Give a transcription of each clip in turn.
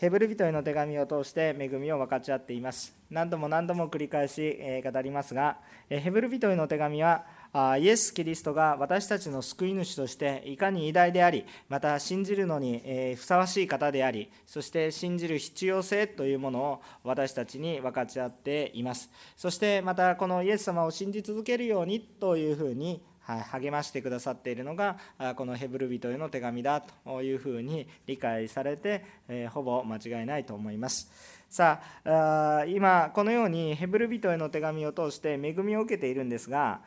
ヘブル人への手紙を通して恵みを分かち合っています。何度も何度も繰り返し語りますが、ヘブル人への手紙は、イエス・キリストが私たちの救い主としていかに偉大であり、また信じるのにふさわしい方であり、そして信じる必要性というものを私たちに分かち合っています。そしてまたこのイエス様を信じ続けるようにというふうに励ましてくださっているのがこのヘブル人への手紙だというふうに理解されてほぼ間違いないと思います。さあ今このようにヘブル人への手紙を通して恵みを受けているんですが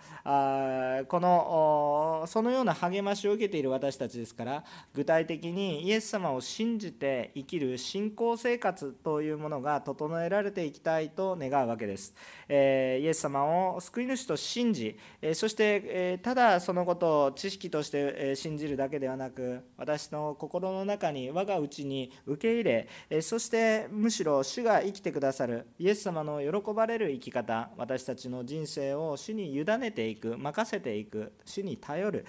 このそのような励ましを受けている私たちですから具体的にイエス様を信じて生きる信仰生活というものが整えられていきたいと願うわけです。えイエス様を救い主と信じえそしてえただそのことを知識としてえ信じるだけではなく私の心の中に我が内に受け入れえそしてむしろ主が生きてくださるイエス様の喜ばれる生き方私たちの人生を主に委ねていく任せていく主に頼る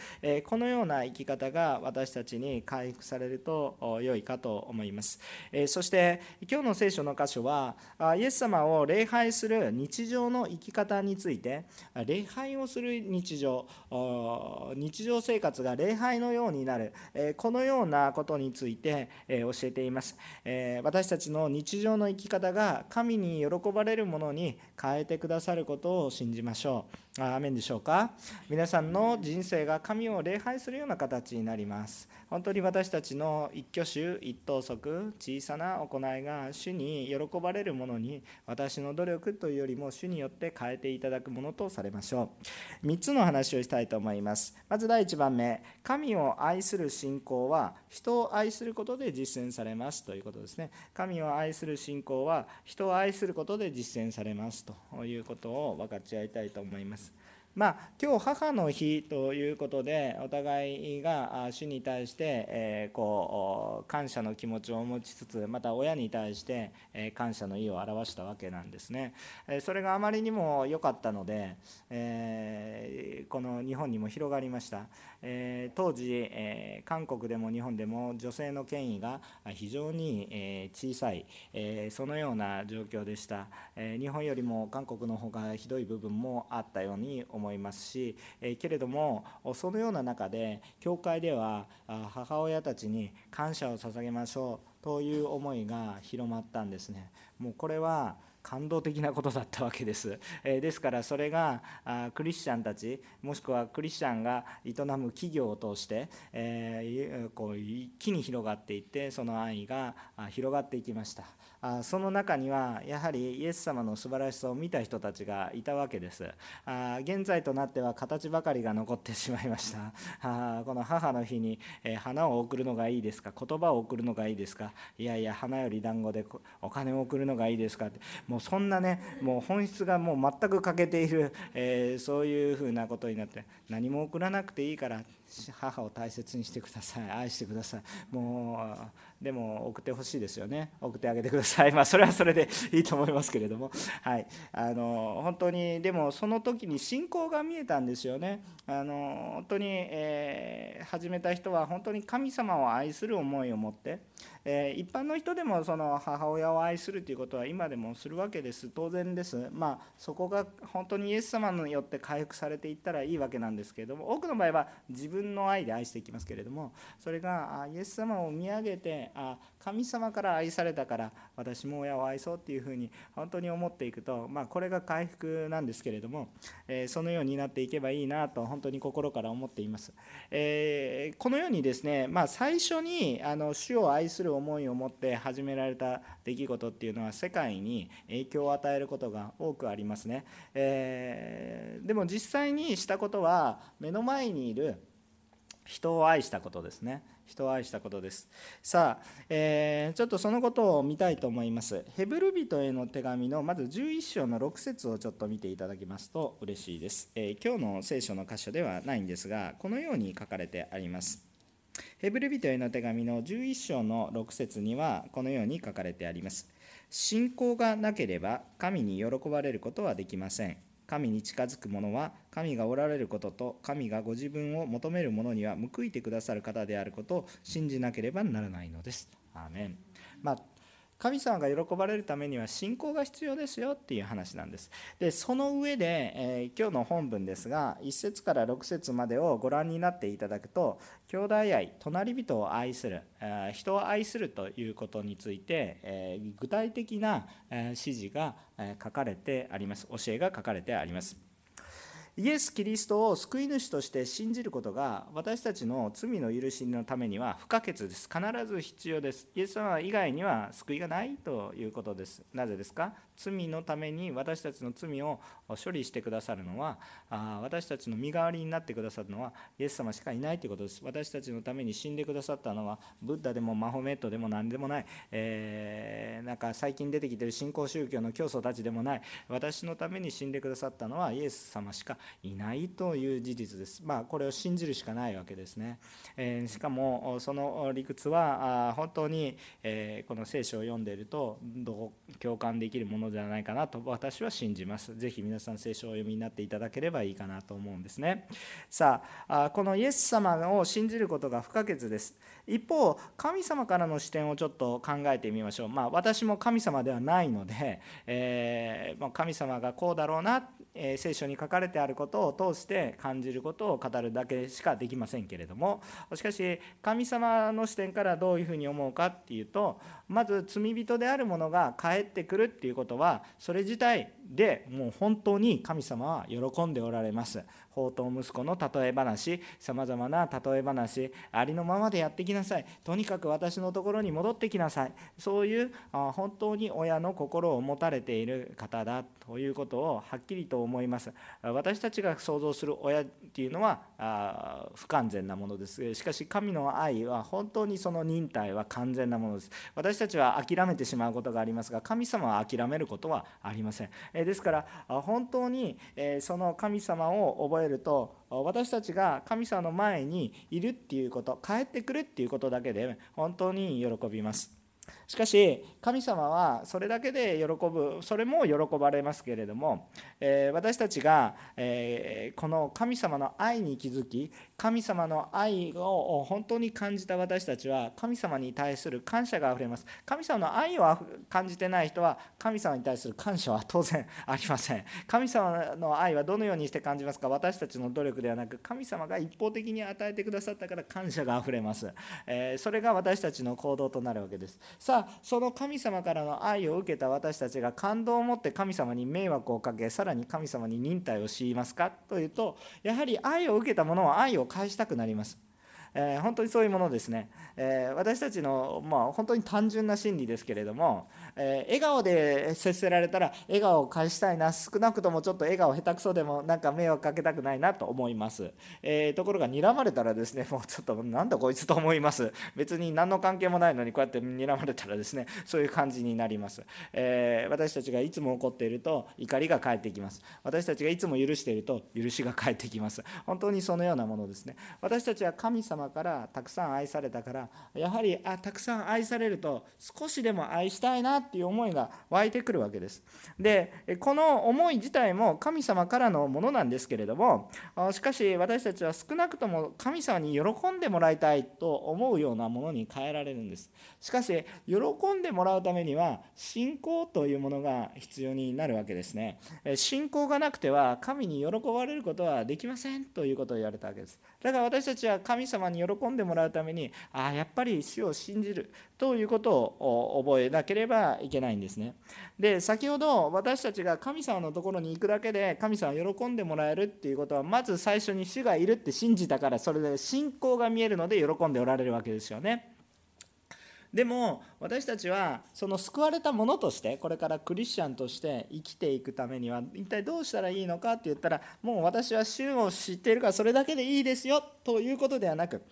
このような生き方が私たちに回復されると良いかと思います。そして今日の聖書の箇所はイエス様を礼拝する日常の生き方について礼拝をする日常日常生活が礼拝のようになるこのようなことについて教えています。私たちの日常の生き方が神に喜ばれるものに変えてくださることを信じましょう。アーメンでしょうか？皆さんの人生が神を礼拝するような形になります。本当に私たちの一挙手一投足小さな行いが主に喜ばれるものに私の努力というよりも主によって変えていただくものとされましょう。3つの話をしたいと思います。まず第1番目、神を愛する信仰は人を愛することで実践されますということですね。神を愛する信仰は人を愛することで実践されますということを分かち合いたいと思います。まあ、今日母の日ということでお互いが主に対して、えこう感謝の気持ちを持ちつつまた親に対して、感謝の意を表したわけなんですね、それがあまりにも良かったので、えこの日本にも広がりました、え当時、え韓国でも日本でも女性の権威が非常に、小さい、えそのような状況でした、え日本よりも韓国の方がひどい部分もあったように思います。思いますし、えけれどもそのような中で教会では母親たちに感謝を捧げましょうという思いが広まったんですね。もうこれは感動的なことだったわけです。えですからそれがあクリスチャンたちもしくはクリスチャンが営む企業を通して、えこう一気に広がっていってその愛が広がっていきました。あその中にはやはりイエス様の素晴らしさを見た人たちがいたわけです。あ現在となっては形ばかりが残ってしまいました。あこの母の日に、え花を贈るのがいいですか？言葉を贈るのがいいですか？いやいや花より団子でお金を贈るのがいいですか？ってもうそんなねもう本質がもう全く欠けている、えー、そういうふうなことになって何も贈らなくていいから母を大切にしてください愛してください。もうでも送ってほしいですよね。送ってあげてください。まあそれはそれでいいと思いますけれども。はい。あの本当にでもその時に信仰が見えたんですよね。あの本当に、えー、始めた人は本当に神様を愛する思いを持ってえ一般の人でもその母親を愛するということは今でもするわけです当然ですまあそこが本当にイエス様によって回復されていったらいいわけなんですけれども多くの場合は自分の愛で愛していきますけれどもそれがイエス様を見上げてあ神様から愛されたから私も親を愛そうっていうふうに本当に思っていくと、まあ、これが回復なんですけれども、えそのようになっていけばいいなと本当に心から思っています。えー、このようにですね、まあ、最初にあの主を愛する思いを持って始められた出来事っていうのは世界に影響を与えることが多くありますね。えー、でも実際にしたことは目の前にいる人を愛したことですね。人を愛したことです。さあ、えー、ちょっとそのことを見たいと思います。ヘブル人への手紙のまず11章の6節をちょっと見ていただきますと嬉しいです。えー、今日の聖書の箇所ではないんですが、このように書かれてあります。ヘブル人への手紙の11章の6節にはこのように書かれてあります。信仰がなければ神に喜ばれることはできません。神に近づく者は神がおられることと神がご自分を求める者には報いてくださる方であることを信じなければならないのです。アーメンまあ神様が喜ばれるためには信仰が必要ですよっていう話なんです。でその上で、えー、今日の本文ですが1節から6節までをご覧になっていただくと兄弟愛隣人を愛する、え、人を愛するということについて、えー、具体的な、指示が書かれてあります。教えが書かれてあります。イエス・キリストを救い主として信じることが私たちの罪の許しのためには不可欠です。必ず必要です。イエス様以外には救いがないということです。なぜですか？罪のために私たちの罪を処理してくださるのは私たちの身代わりになってくださるのはイエス様しかいないということです。私たちのために死んでくださったのはブッダでもマホメットでも何でもない、えー、なんか最近出てきてる新興宗教の教祖たちでもない。私のために死んでくださったのはイエス様しかいないという事実です。まあこれを信じるしかないわけですね、えー、しかもその理屈は本当に、え、この聖書を読んでいると共感できるもののではないかなと私は信じます。ぜひ皆さん聖書をお読みになっていただければいいかなと思うんですね。さあ、このイエス様を信じることが不可欠です。一方、神様からの視点をちょっと考えてみましょう。まあ、私も神様ではないので、えー、神様がこうだろうな、えー、聖書に書かれてあることを通して感じることを語るだけしかできませんけれども、しかし、神様の視点からどういうふうに思うかっていうと、まず罪人である者が帰ってくるっていうことは、それ自体でもう本当に神様は喜んでおられます。宝刀息子の例え話さまざまな例え話ありのままでやってきなさい。とにかく私のところに戻ってきなさい。そういう本当に親の心を持たれている方だということをはっきりと思います。私たちが想像する親っていうのは不完全なものです。しかし神の愛は本当にその忍耐は完全なものです。私たちは諦めてしまうことがありますが神様は諦めることはありません。ですから本当にその神様を覚えると私たちが神様の前にいるっていうこと帰ってくるっていうことだけで本当に喜びます。しかし神様はそれだけで喜ぶそれも喜ばれますけれども、え私たちが、えこの神様の愛に気づき神様の愛を本当に感じた私たちは神様に対する感謝があふれます。神様の愛を感じてない人は神様に対する感謝は当然ありません。神様の愛はどのようにして感じますか？私たちの努力ではなく神様が一方的に与えてくださったから感謝があふれます、えそれが私たちの行動となるわけです。さあその神様からの愛を受けた私たちが感動を持って神様に迷惑をかけさらに神様に忍耐を強いますかというとやはり愛を受けた者は愛を返したくなります。えー、本当にそういうものですね、えー、私たちの、まあ、本当に単純な心理ですけれども、えー、笑顔で接せられたら笑顔を返したいな。少なくともちょっと笑顔下手くそでもなんか迷惑かけたくないなと思います、えところが睨まれたらですね もうちょっとなんだこいつと思います。別に何の関係もないのにこうやって睨まれたらですねそういう感じになります、え私たちがいつも怒っていると怒りが返ってきます。私たちがいつも許していると許しが返ってきます。本当にそのようなものですね。私たちは神様からたくさん愛されたからやはりあたくさん愛されると少しでも愛したいなっていう思いが湧いてくるわけです。でこの思い自体も神様からのものなんですけれどもしかし私たちは少なくとも神様に喜んでもらいたいと思うようなものに変えられるんです。しかし喜んでもらうためには信仰というものが必要になるわけですね。信仰がなくては神に喜ばれることはできませんということを言われたわけです。だから私たちは神様に喜んでもらうためにああやっぱり主を信じるということを覚えなければいけないんですね。で先ほど私たちが神様のところに行くだけで神様を喜んでもらえるっていうことはまず最初に主がいるって信じたからそれで信仰が見えるので喜んでおられるわけですよね。でも私たちはその救われたものとしてこれからクリスチャンとして生きていくためには一体どうしたらいいのかって言ったらもう私は主を知っているからそれだけでいいですよということではなく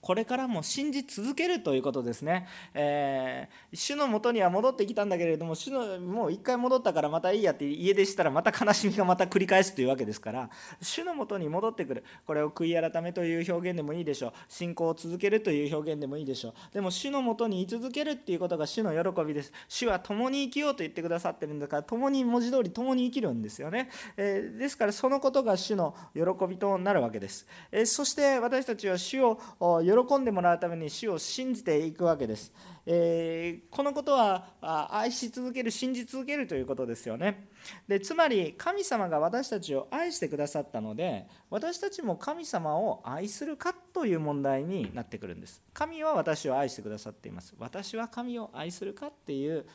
これからも信じ続けるということですね、えー、主のもとには戻ってきたんだけれども主のもう一回戻ったからまたいいやって家出したらまた悲しみがまた繰り返すというわけですから主のもとに戻ってくる。これを悔い改めという表現でもいいでしょう。信仰を続けるという表現でもいいでしょう。でも主のもとに居続けるっていうことが主の喜びです。主は共に生きようと言ってくださってるんだから共に文字通り共に生きるんですよね、えー、ですからそのことが主の喜びとなるわけです、えー、そして私たちは主を喜喜んでもらうために主を信じていくわけです、えー、このことは愛し続ける信じ続けるということですよね。でつまり神様が私たちを愛してくださったので私たちも神様を愛するかという問題になってくるんです。神は私を愛してくださっています。私は神を愛するかっていう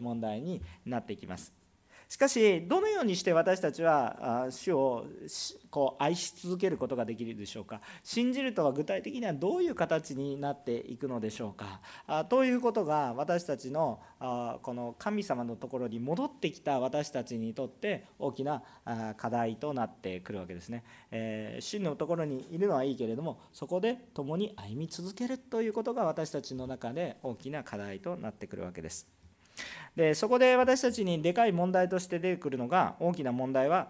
問題になってきます。しかしどのようにして私たちは主をこう愛し続けることができるでしょうか？信じるとは具体的にはどういう形になっていくのでしょうか？ということが私たちのこの神様のところに戻ってきた私たちにとって大きな課題となってくるわけですね。え真のところにいるのはいいけれどもそこで共に歩み続けるということが私たちの中で大きな課題となってくるわけです。でそこで私たちにでかい問題として出てくるのが大きな問題は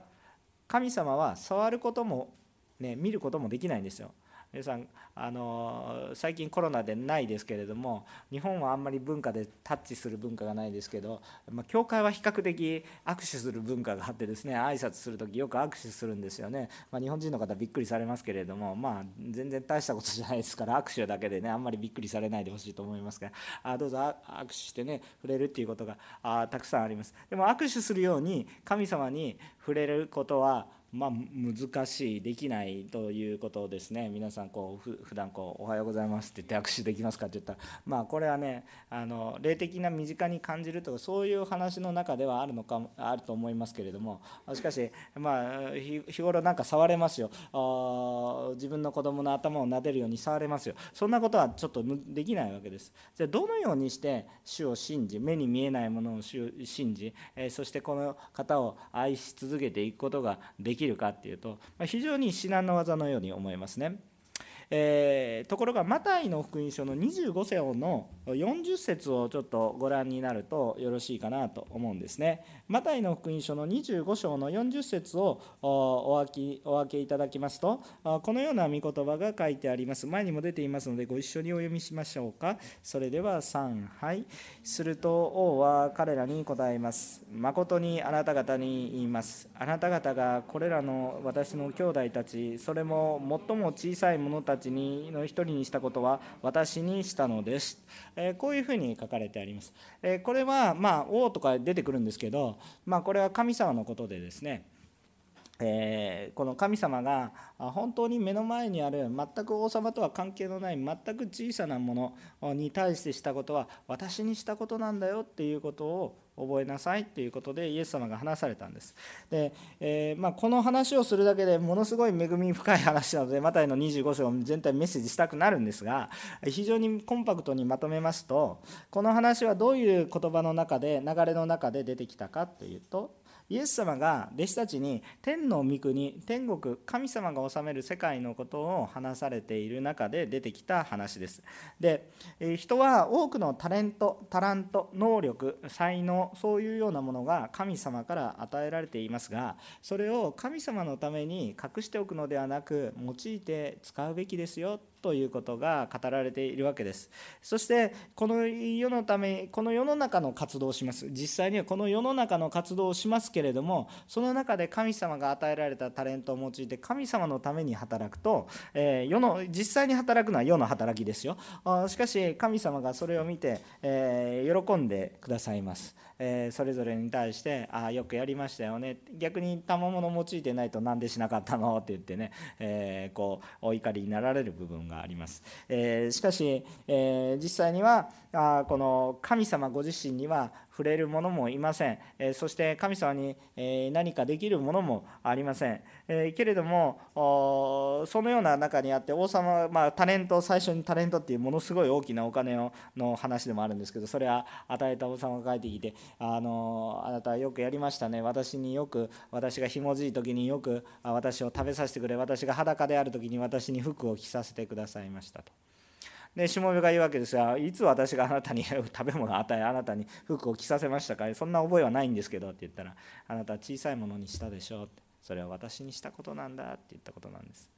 神様は触ることも、ね、見ることもできないんですよ。皆さんあの最近コロナでないですけれども日本はあんまり文化でタッチする文化がないですけど、まあ、教会は比較的握手する文化があってですね挨拶する時よく握手するんですよね、まあ、日本人の方びっくりされますけれどもまあ全然大したことじゃないですから握手だけでねあんまりびっくりされないでほしいと思いますがあどうぞ握手してね触れるっていうことがあたくさんあります。でも握手するように神様に触れることはまあ、難しいできないということですね。皆さんこうふ普段こう「おはようございます」って言って握手できますかって言ったらまあこれはねあの霊的な身近に感じるとかそういう話の中ではあるのかあると思いますけれどもしかしまあ日頃なんか触れますよ。あ自分の子供の頭を撫でるように触れますよ。そんなことはちょっとできないわけです。じゃあどのようにして主を信じ目に見えないものを信じえそしてこの方を愛し続けていくことができきるかっていうと、ま非常に至難の技のように思いますね。えー、ところがマタイの福音書の25章の40節をちょっとご覧になるとよろしいかなと思うんですね。マタイの福音書の25章の40節をお分けお分けいただきますとこのような御言葉が書いてあります。前にも出ていますのでご一緒にお読みしましょうか。それでは3はいすると王は彼らに答えます。誠にあなた方に言います。あなた方がこれらの私の兄弟たちそれも最も小さい者たちにの一人にしたことは私にしたのです。こういうふうに書かれてあります。これはまあ王とか出てくるんですけどまあ、これは神様のことでですねえー、この神様が本当に目の前にある全く王様とは関係のない全く小さなものに対してしたことは私にしたことなんだよっていうことを覚えなさいっていうことでイエス様が話されたんです。で、えー、まあ、この話をするだけでものすごい恵み深い話なのでマタイの25章全体メッセージしたくなるんですが非常にコンパクトにまとめますとこの話はどういう言葉の中で流れの中で出てきたかというとイエス様が弟子たちに天の御国天国神様が治める世界のことを話されている中で出てきた話です。で人は多くのタレントタラント能力才能そういうようなものが神様から与えられていますがそれを神様のために隠しておくのではなく用いて使うべきですよということが語られているわけです。そしてこの世のためこの世の中の活動をします。実際にはこの世の中の活動をしますけれどもその中で神様が与えられたタレントを用いて神様のために働くと、えー、世の実際に働くのは世の働きですよ。しかし神様がそれを見て、えー、喜んでくださいます。えそれぞれに対して「ああよくやりましたよね」逆に賜物用いてないと何でしなかったの？って言ってね、えこうお怒りになられる部分があります、えしかし、え実際にはあこの神様ご自身には触れる者もいません、えそして神様に、え何かできるものもありません、えけれどもそのような中にあって王様、まあ、タレント最初にタレントっていうものすごい大きなお金をの話でもあるんですけどそれは与えた王様が帰ってきてあのあなたはよくやりましたね。私によく私がひもじい時によく私を食べさせてくれ。私が裸である時に私に服を着させてくださいましたと。でしもべが言うわけですがいつ私があなたに食べ物を与えあなたに服を着させましたかそんな覚えはないんですけどって言ったらあなたは小さいものにしたでしょうってそれは私にしたことなんだって言ったことなんです。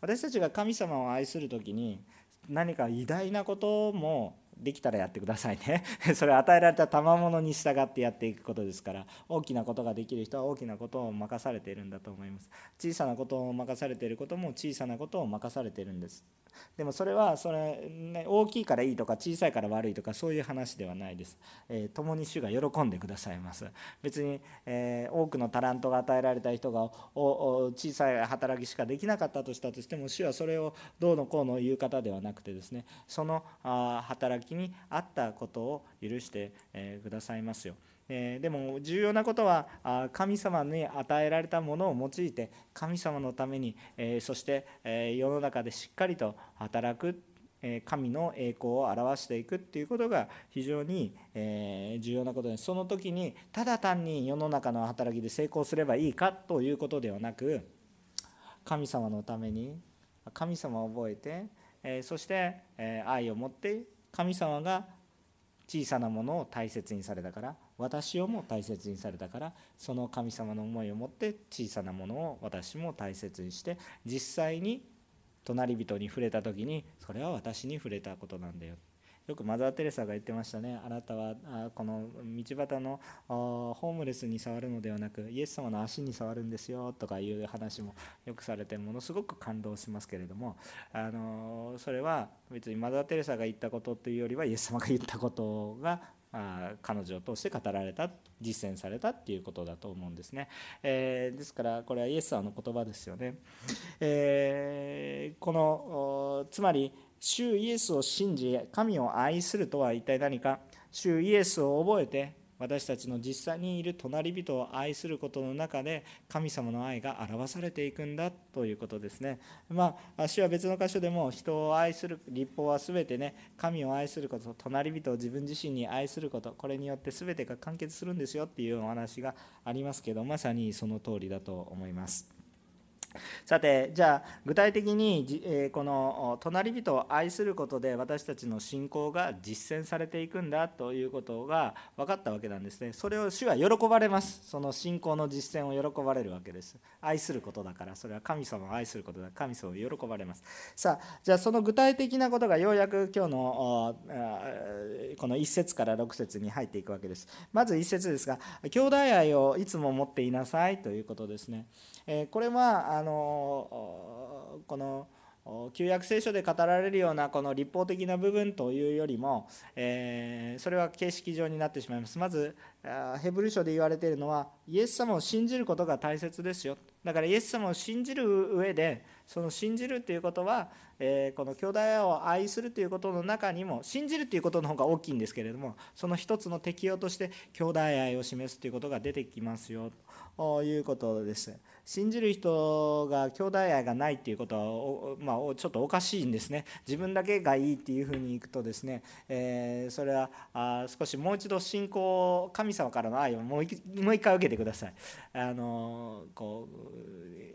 私たちが神様を愛する時に何か偉大なこともできたらやってくださいね。それは与えられた賜物に従ってやっていくことですから大きなことができる人は大きなことを任されているんだと思います。小さなことを任されていることも小さなことを任されているんです。でもそれはそれ、ね、大きいからいいとか小さいから悪いとかそういう話ではないです、えー、共に主が喜んでくださいます。別に、えー、多くのタラントが与えられた人が小さい働きしかできなかったとしたとしても主はそれをどうのこうの言う方ではなくてですねその働きに合ったことを許してくださいますよ。えでも重要なことは神様に与えられたものを用いて神様のために、えそして、え世の中でしっかりと働く神の栄光を表していくっていうことが非常に重要なことですその時にただ単に世の中の働きで成功すればいいかということではなく神様のために神様を覚えてそして、愛を持って神様が小さなものを大切にされたから私をも大切にされたからその神様の思いを持って小さなものを私も大切にして実際に隣人に触れた時にそれは私に触れたことなんだよよくマザー・テレサが言ってましたね。あなたはこの道端のホームレスに触るのではなくイエス様の足に触るんですよとかいう話もよくされてものすごく感動しますけれどもあのそれは別にマザー・テレサが言ったことというよりはイエス様が言ったことがあ彼女を通して語られた実践されたっていうことだと思うんですね、えー、ですからこれはイエス様の言葉ですよね、えー、このつまり主イエスを信じ神を愛するとは一体何か主イエスを覚えて私たちの実際にいる隣人を愛することの中で神様の愛が表されていくんだということですね。まあ、主は別の箇所でも人を愛する立法は全てね神を愛すること隣人を自分自身に愛することこれによって全てが完結するんですよっていうお話がありますけどまさにその通りだと思います。さてじゃあ具体的に、えこの隣人を愛することで私たちの信仰が実践されていくんだということが分かったわけなんですね。それを主は喜ばれます。その信仰の実践を喜ばれるわけです。愛することだから。それは神様を愛することだ神様を喜ばれます。さあじゃあその具体的なことがようやく今日のこの1節から6節に入っていくわけです。まず1節ですが兄弟愛をいつも持っていなさいということですね。これはあのこの旧約聖書で語られるようなこの立法的な部分というよりも、え、それは形式上になってしまいますまずヘブル書で言われているのはイエス様を信じることが大切ですよだからイエス様を信じる上でその信じるということは、えー、この兄弟を愛するということの中にも信じるということの方が大きいんですけれどもその一つの適用として兄弟愛を示すということが出てきますよということです。信じる人が兄弟愛がないっていうことは、まあ、ちょっとおかしいんですね。自分だけがいいっていうふうにいくとですね、えー、それはあ少しもう一度信仰神様からの愛をもう一回受けてください。あのこ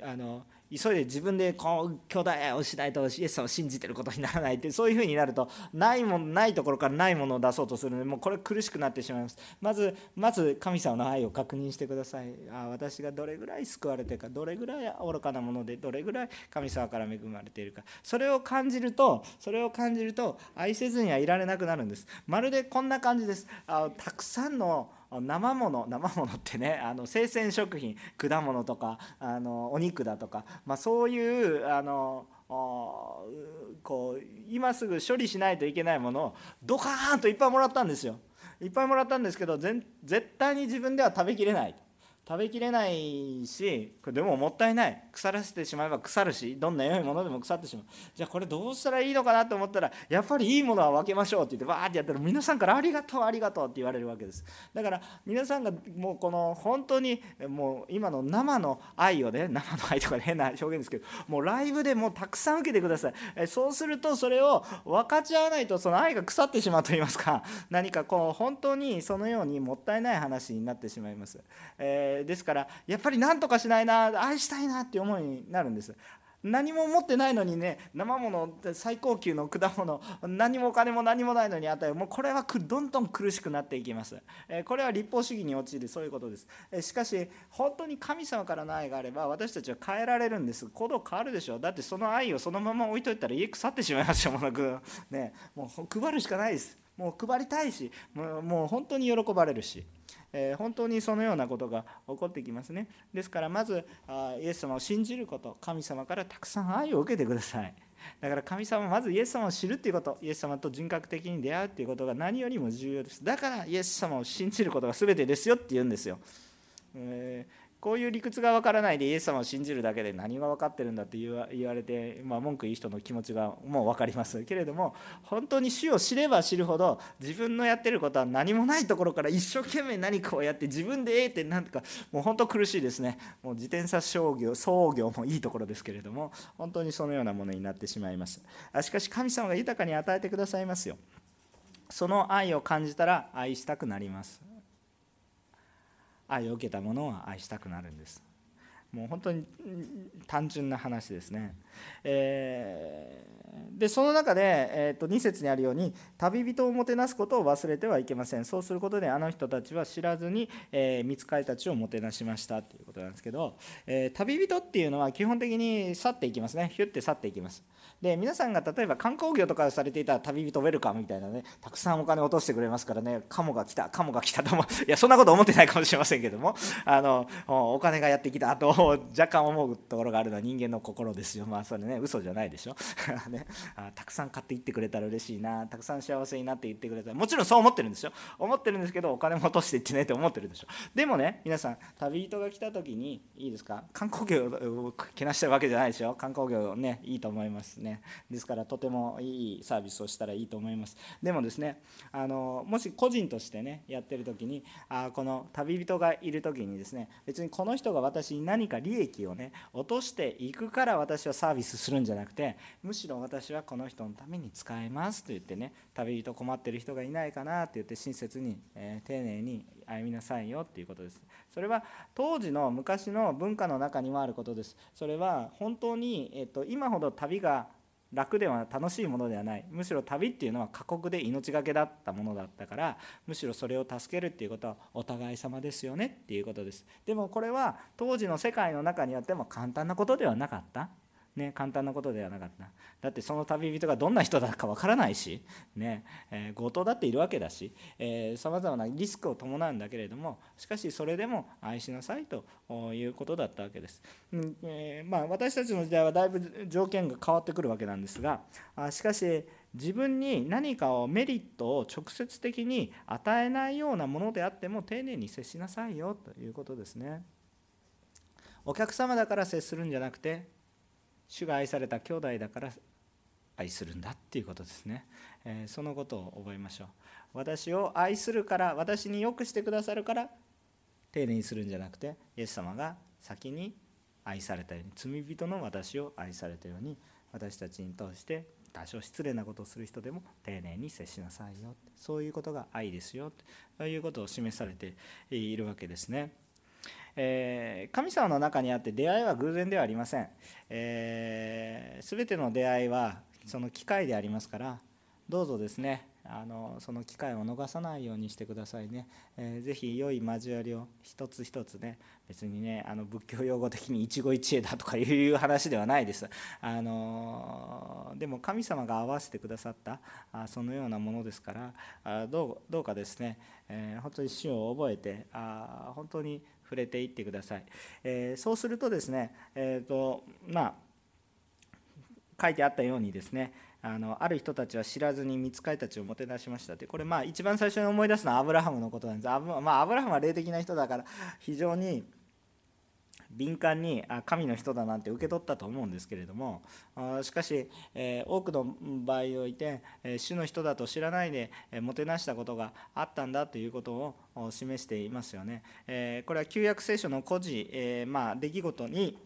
うあの急いで自分でこう兄弟をしないとイエスを信じてることにならないってそういうふうになるとないもないところからないものを出そうとするのでもうこれ苦しくなってしまいます。まずまず神様の愛を確認してください。あ私がどれぐらい救われてるかどれぐらい愚かなものでどれぐらい神様から恵まれているか。それを感じるとそれを感じると愛せずにはいられなくなるんです。まるでこんな感じです。あたくさんの生物生ものってね あの生鮮食品果物とかあのお肉だとか、まあ、そういうあのこう今すぐ処理しないといけないものをドカーンといっぱいもらったんですよ。いっぱいもらったんですけど絶対に自分では食べきれない。食べきれないしこれでももったいない。腐らせてしまえば腐るしどんな良いものでも腐ってしまう。じゃあこれどうしたらいいのかなと思ったらやっぱりいいものは分けましょうって言ってバーってやったら皆さんから「ありがとうありがとう」って言われるわけです。だから皆さんがもうこの本当にもう今の生の愛をね生の愛とか変な表現ですけどもうライブでもうたくさん受けてください。そうするとそれを分かち合わないとその愛が腐ってしまうと言いますか何かこう本当にそのようにもったいない話になってしまいます、えーー、ですからやっぱり何とかしないな愛したいなっていう思いになるんです。何も持ってないのにね生もの最高級の果物何もお金も何もないのに与えるもうこれはどんどん苦しくなっていきます。えこれは立法主義に陥るそういうことです。えしかし本当に神様からの愛があれば私たちは変えられるんです。行動変わるでしょだってその愛をそのまま置いといたら家腐ってしまいますよもなくねもう配るしかないです。もう配りたいしもうもう本当に喜ばれるし、えー、本当にそのようなことが起こってきますね。ですからまずあイエス様を信じること。神様からたくさん愛を受けてください。だから神様まずイエス様を知るということ。イエス様と人格的に出会うということが何よりも重要です。だからイエス様を信じることが全てですよって言うんですよ、えーこういう理屈が分からないでイエス様を信じるだけで何が分かってるんだって言われて、まあ、文句言う人の気持ちがもう分かりますけれども本当に主を知れば知るほど自分のやってることは何もないところから一生懸命何かをやって自分でええって何とかもう本当苦しいですね。もう自転車商業創業もいいところですけれども本当にそのようなものになってしまいます。しかし神様が豊かに与えてくださいますよ。その愛を感じたら愛したくなります。愛を受けたものは愛したくなるんです。もう本当に単純な話ですね、えー、でその中で、えー、と2節にあるように旅人をもてなすことを忘れてはいけません。そうすることであの人たちは知らずに、えー、見つかりたちをもてなしました。ということなんですけど、えー、旅人っていうのは基本的に去っていきますね。ヒュッて去っていきます。で皆さんが例えば観光業とかされていたら旅人ウェルカムみたいなねたくさんお金落としてくれますからね。カモが来たカモが来たとも いやそんなこと思ってないかもしれませんけどもあのお金がやってきたと若干思うところがあるのは人間の心ですよ。まあそれね嘘じゃないでしょ？ね。あたくさん買っていってくれたら嬉しいな。たくさん幸せになって言ってくれたら。もちろんそう思ってるんですよ思ってるんですけどお金も落としていってねって思ってるでしょ？でもね皆さん旅人が来た時にいいですか？観光業をけなしてるわけじゃないでしょ？観光業ねいいと思いますね。ですからとてもいいサービスをしたらいいと思います。でもですねあのもし個人としてねやってる時にあこの旅人がいる時にですね別にこの人が私に何か利益をね落としていくから私はサービスービスするんじゃなくてむしろ私はこの人のために使えますと言ってね旅人困ってる人がいないかなって言って親切に、えー、丁寧に歩みなさいよっていうことです。それは当時の昔の文化の中にもあることです。それは本当に、えっと、今ほど旅が楽では楽しいものではない。むしろ旅っていうのは過酷で命がけだったものだったからむしろそれを助けるっていうことはお互い様ですよねっていうことです。でもこれは当時の世界の中にあっても簡単なことではなかった。ね、簡単なことではなかった。だってその旅人がどんな人だかわからないし、ねえー、強盗だっているわけだしさまざまなリスクを伴うんだけれどもしかしそれでも愛しなさいということだったわけです、うんえー、まあ、私たちの時代はだいぶ条件が変わってくるわけなんですがあしかし自分に何かをメリットを直接的に与えないようなものであっても丁寧に接しなさいよということですね。お客様だから接するんじゃなくて主が愛された兄弟だから愛するんだっていうことですね、えー、そのことを覚えましょう。私を愛するから私によくしてくださるから丁寧にするんじゃなくてイエス様が先に愛されたように罪人の私を愛されたように私たちに通して多少失礼なことをする人でも丁寧に接しなさいよそういうことが愛ですよということを示されているわけですね。えー、神様の中にあって出会いは偶然ではありません、えー、全ての出会いはその機会でありますからどうぞですねあのその機会を逃さないようにしてくださいね、えー、ぜひ良い交わりを一つ一つね別にねあの仏教用語的に一期一会だとかいう話ではないです。あのでも神様が合わせてくださったあそのようなものですからあどうどうかですね、えー、本当に死を覚えてあ本当に触れていってください、えー、そうするとですねえっ、とまあ書いてあったようにですねあのある人たちは知らずに見つかりたちをもてなしましたってこれまあ一番最初に思い出すのはアブラハムのことなんです。あ、まあ、アブラハムは霊的な人だから非常に敏感にあ神の人だなんて受け取ったと思うんですけれどもしかし、え多くの場合において、え主の人だと知らないで、えもてなしたことがあったんだということを示していますよね。えこれは旧約聖書の故事、えまあ、出来事に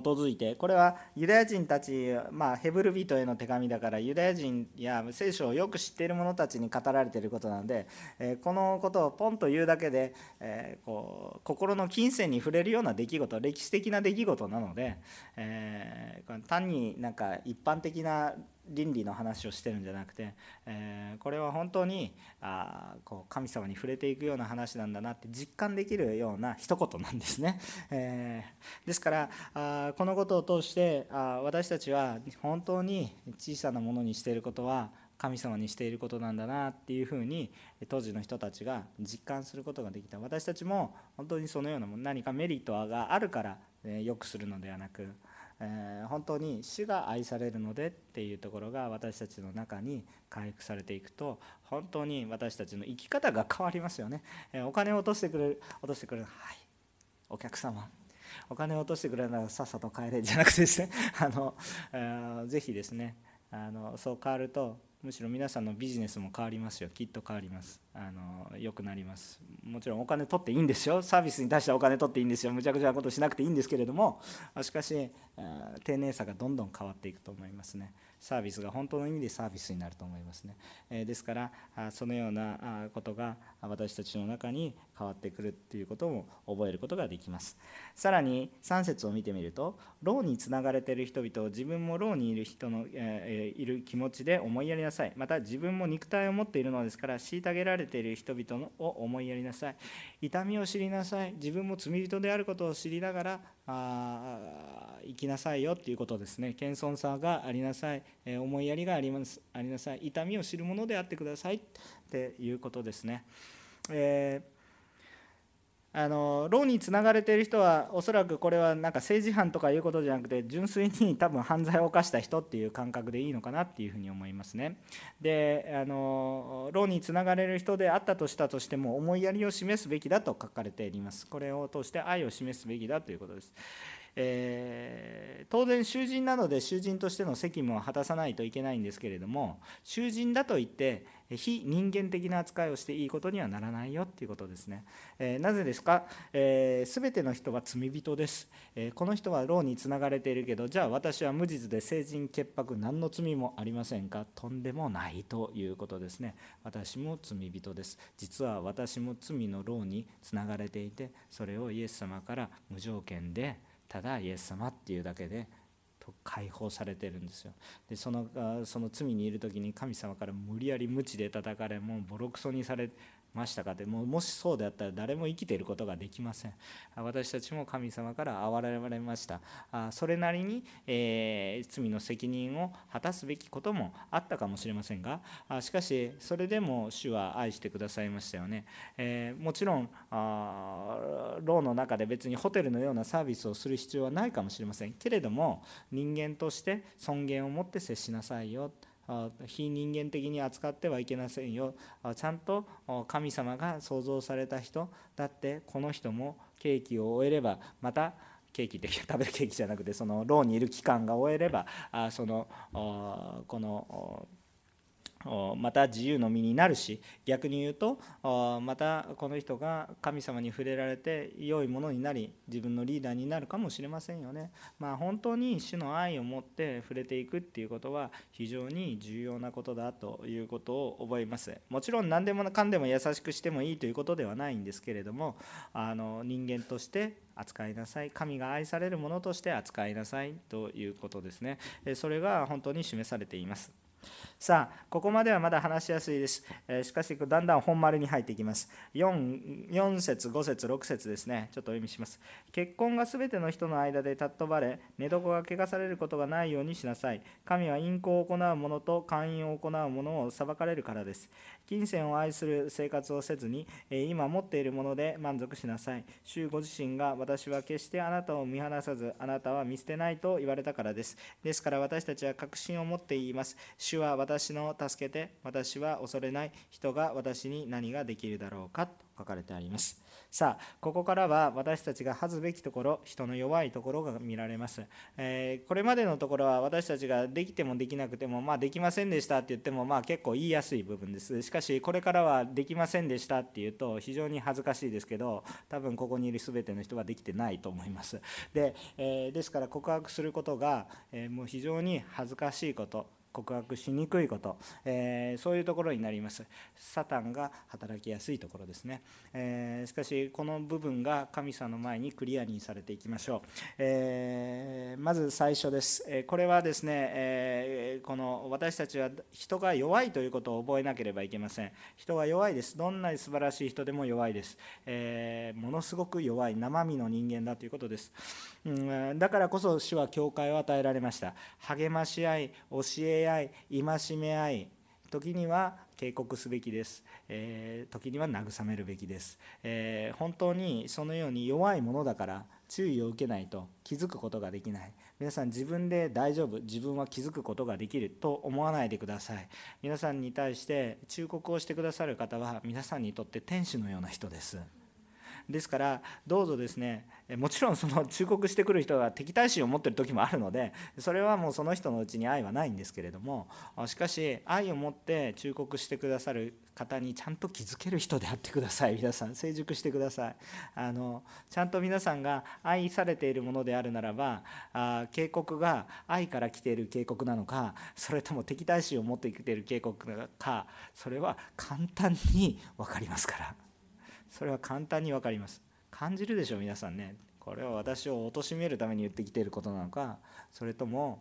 づいてこれはユダヤ人たち、まあ、ヘブル人への手紙だからユダヤ人や聖書をよく知っている者たちに語られていることなので、えこのことをポンと言うだけで、えこう心の金銭に触れるような出来事歴史的な出来事なので、えー単になんか一般的な倫理の話をしてるんじゃなくて、えー、これは本当にあこう神様に触れていくような話なんだなって実感できるような一言なんですね。えー、ですからあこのことを通してあ私たちは本当に小さなものにしていることは神様にしていることなんだなっていうふうに当時の人たちが実感することができた私たちも本当にそのようなも何かメリットがあるから良くするのではなくえ本当に主が愛されるのでっていうところが私たちの中に回復されていくと本当に私たちの生き方が変わりますよね、えお金を落としてくれる落としてくれるはい。お客様。お金を落としてくれるならさっさと帰れじゃなくてですね。あの、えー、ぜひですね。あのそう変わるとむしろ皆さんのビジネスも変わりますよ。きっと変わります。あの良くなります。もちろんお金取っていいんですよ。サービスに対してお金取っていいんですよ。むちゃくちゃなことしなくていいんですけれども。しかし丁寧さがどんどん変わっていくと思いますね。サービスが本当の意味でサービスになると思いますね、えですからそのようなことが私たちの中に変わってくるっていうことも覚えることができます。さらに3節を見てみると牢につながれている人々を自分も牢にいる人の、えいる気持ちで思いやりなさい。また自分も肉体を持っているのですから虐げられている人々を思いやりなさい。痛みを知りなさい。自分も罪人であることを知りながらあ生きなさいよっていうことですね。謙遜さがありなさい、え思いやりがあります。ありなさい。痛みを知るものであってくださいっていうことですね、えーあの牢につながれている人はおそらくこれはなんか政治犯とかいうことじゃなくて純粋に多分犯罪を犯した人っていう感覚でいいのかなっていうふうに思いますね。であの牢につながれる人であったとしたとしても思いやりを示すべきだと書かれています。これを通して愛を示すべきだということです。えー、当然囚人なので囚人としての責務を果たさないといけないんですけれども囚人だといって非人間的な扱いをしていいことにはならないよっていうことですね。えー、なぜですか、えー、全ての人は罪人です、えー、この人は牢につながれているけどじゃあ私は無実で成人潔白何の罪もありませんか？とんでもないということですね。私も罪人です。実は私も罪の牢につながれていてそれをイエス様から無条件でただイエス様っていうだけで解放されてるんですよ。でそのその罪にいる時に神様から無理やり無知で叩かれもうボロクソにされましたか？ってももしそうであったら誰も生きていることができません。私たちも神様から憐れられました。それなりに、えー、罪の責任を果たすべきこともあったかもしれませんが。しかしそれでも主は愛してくださいましたよね、えー、もちろん牢の中で別にホテルのようなサービスをする必要はないかもしれません。けれども人間として尊厳を持って接しなさいよ。非人間的に扱ってはいけませんよ。ちゃんと神様が創造された人だってこの人もケーキを終えればまたケーキって 食べるケーキじゃなくてその牢にいる期間が終えればそのこのまた自由の身になるし逆に言うとまたこの人が神様に触れられて良いものになり自分のリーダーになるかもしれませんよね。まあ、本当に主の愛を持って触れていくっていうことは非常に重要なことだということを覚えます。もちろん何でもかんでも優しくしてもいいということではないんですけれどもあの人間として扱いなさい神が愛されるものとして扱いなさいということですね。それが本当に示されています。さあ、ここまではまだ話しやすいです。えしかし、だんだん本丸に入っていきます。4, 4節、5節、6節ですね。ちょっとお読みします。結婚がすべての人の間で尊ばれ、寝床が汚されることがないようにしなさい。神は淫行を行う者と勧誘を行う者を裁かれるからです。金銭を愛する生活をせずに、今持っているもので満足しなさい。主ご自身が私は決してあなたを見放さず、あなたは見捨てないと言われたからです。ですから私たちは確信を持って言います。主は私私の助けて、私は恐れない人が私に何ができるだろうかと書かれてあります。さあここからは私たちが恥ずべきところ人の弱いところが見られます、えー、これまでのところは私たちができてもできなくてもまあできませんでしたって言ってもまあ結構言いやすい部分です。しかしこれからはできませんでしたっていうと非常に恥ずかしいですけど多分ここにいる全ての人はできてないと思います。で,、えー、ですから告白することが、えー、もう非常に恥ずかしいこと。告白しにくいこと、えー、そういうところになります。サタンが働きやすいところですね、えー、しかしこの部分が神様の前にクリアにされていきましょう、えー、まず最初です、えこれはですね、えこの私たちは人が弱いということを覚えなければいけません。人が弱いです。どんなに素晴らしい人でも弱いです、えものすごく弱い生身の人間だということです、うん、だからこそ主は教会を与えられました。励まし合い教え合い戒め合い時には警告すべきです、えー、時には慰めるべきです、えー、本当にそのように弱いものだから注意を受けないと気づくことができない。皆さん自分で大丈夫自分は気づくことができると思わないでください。皆さんに対して忠告をしてくださる方は皆さんにとって天使のような人です。ですからどうぞですねもちろんその忠告してくる人が敵対心を持ってる時もあるのでそれはもうその人のうちに愛はないんですけれどもしかし愛を持って忠告してくださる方にちゃんと気づける人であってください。皆さん成熟してください。あのちゃんと皆さんが愛されているものであるならばあ警告が愛から来ている警告なのかそれとも敵対心を持ってきている警告なのかそれは簡単に分かりますから。それは簡単に分かります。感じるでしょ皆さんね。これは私を貶めるために言ってきていることなのかそれとも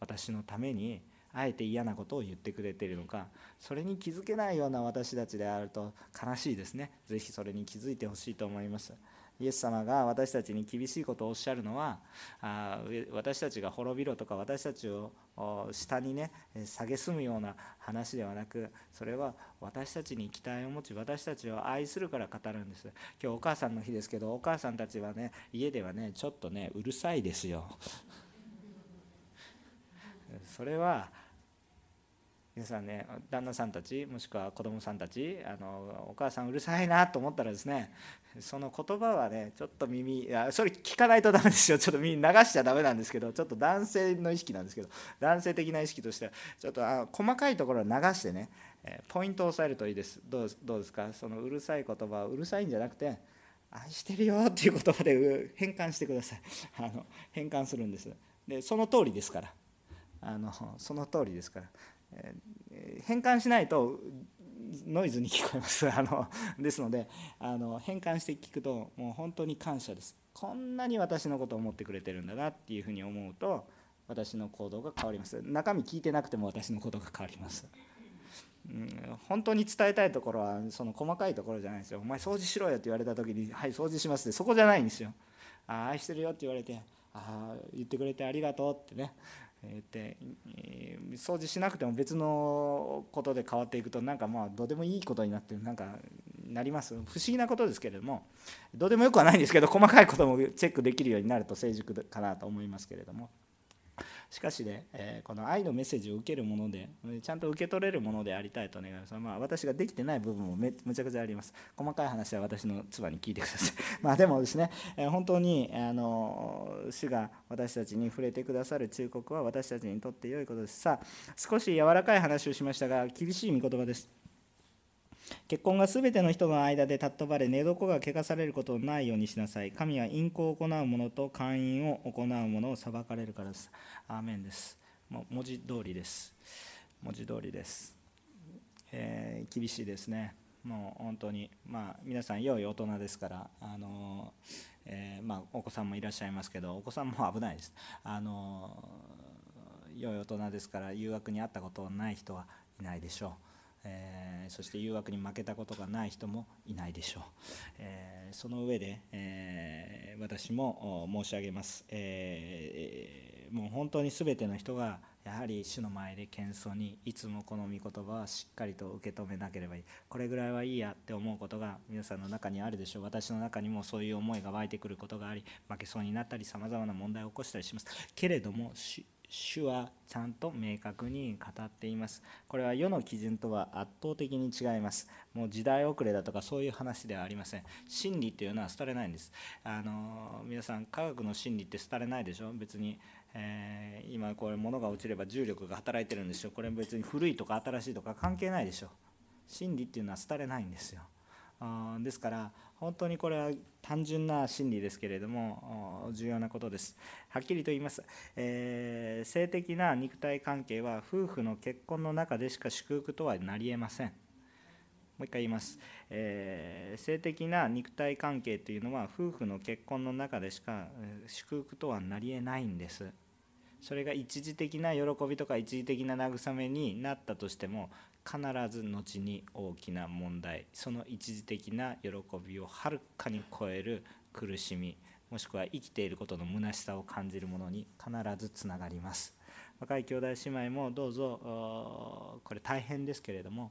私のためにあえて嫌なことを言ってくれているのか。それに気づけないような私たちであると悲しいですね。是非それに気づいてほしいと思います。イエス様が私たちに厳しいことをおっしゃるのはあ私たちが滅びろとか私たちを下にね蔑むような話ではなくそれは私たちに期待を持ち私たちを愛するから語るんです。今日お母さんの日ですけどお母さんたちはね家ではねちょっとねうるさいですよ。それは皆さんね旦那さんたちもしくは子供さんたちあのお母さんうるさいなと思ったらですねその言葉はねちょっと耳いやそれ聞かないとダメですよ。ちょっと耳流しちゃダメなんですけどちょっと男性の意識なんですけど男性的な意識としてはちょっとあ細かいところを流してねポイントを押さえるといいです。どうどうですか？そのうるさい言葉はうるさいんじゃなくて愛してるよっていう言葉で変換してください。あの変換するんです。でその通りですから。あのその通りですから。変換しないとノイズに聞こえます。あのですのであの変換して聞くともう本当に感謝です。こんなに私のことを思ってくれてるんだなっていうふうに思うと私の行動が変わります。中身聞いてなくても私のことが変わります、うん、本当に伝えたいところはその細かいところじゃないですよ。お前掃除しろよって言われた時にはい掃除しますってそこじゃないんですよ。あ愛してるよって言われてああ言ってくれてありがとうってね。えって掃除しなくても別のことで変わっていくとなんかまあどうでもいいことになってなんかなります不思議なことですけれどもどうでもよくはないんですけど細かいこともチェックできるようになると成熟かなと思いますけれども。しかしね、えー、この愛のメッセージを受けるものでちゃんと受け取れるものでありたいと願います、まあ、私ができてない部分もめむちゃくちゃあります。細かい話は私の妻に聞いてください。まあでもですね、えー、本当にあの主が私たちに触れてくださる忠告は私たちにとって良いことです。さあ少し柔らかい話をしましたが厳しい御言葉です。結婚がすべての人の間で尊ばれ、寝床が汚されることのないようにしなさい。神は淫行を行う者と勧誘を行う者を裁かれるからです。アーメンです。もう文字通りです。文字通りです。えー、厳しいですね。もう本当に、まあ、皆さん、良い大人ですから、あのえー、まあ、お子さんもいらっしゃいますけど、お子さんも危ないです。あの良い大人ですから、誘惑にあったことのない人はいないでしょう。えー、そして誘惑に負けたことがない人もいないでしょう、えー、その上で、えー、私も申し上げます、えもう本当に全ての人がやはり主の前で謙遜にいつもこの御言葉はしっかりと受け止めなければいい。これぐらいはいいやって思うことが皆さんの中にあるでしょう。私の中にもそういう思いが湧いてくることがあり負けそうになったりさまざまな問題を起こしたりします。けれども主はちゃんと明確に語っています。これは世の基準とは圧倒的に違います。もう時代遅れだとかそういう話ではありません。真理っていうのは廃れないんです。あの皆さん科学の真理って廃れないでしょ？別に、えー、今これ物が落ちれば重力が働いてるんですよ。これ別に古いとか新しいとか関係ないでしょ？真理っていうのは廃れないんですよ。あですから本当にこれは単純な真理ですけれども重要なことです。はっきりと言います、えー、性的な肉体関係は夫婦の結婚の中でしか祝福とはなりえません。もう一回言います、えー、性的な肉体関係というのは夫婦の結婚の中でしか祝福とはなりえないんです。それが一時的な喜びとか一時的な慰めになったとしても必ず後に大きな問題その一時的な喜びをはるかに超える苦しみもしくは生きていることの虚しさを感じるものに必ずつながります。若い兄弟姉妹もどうぞこれ大変ですけれども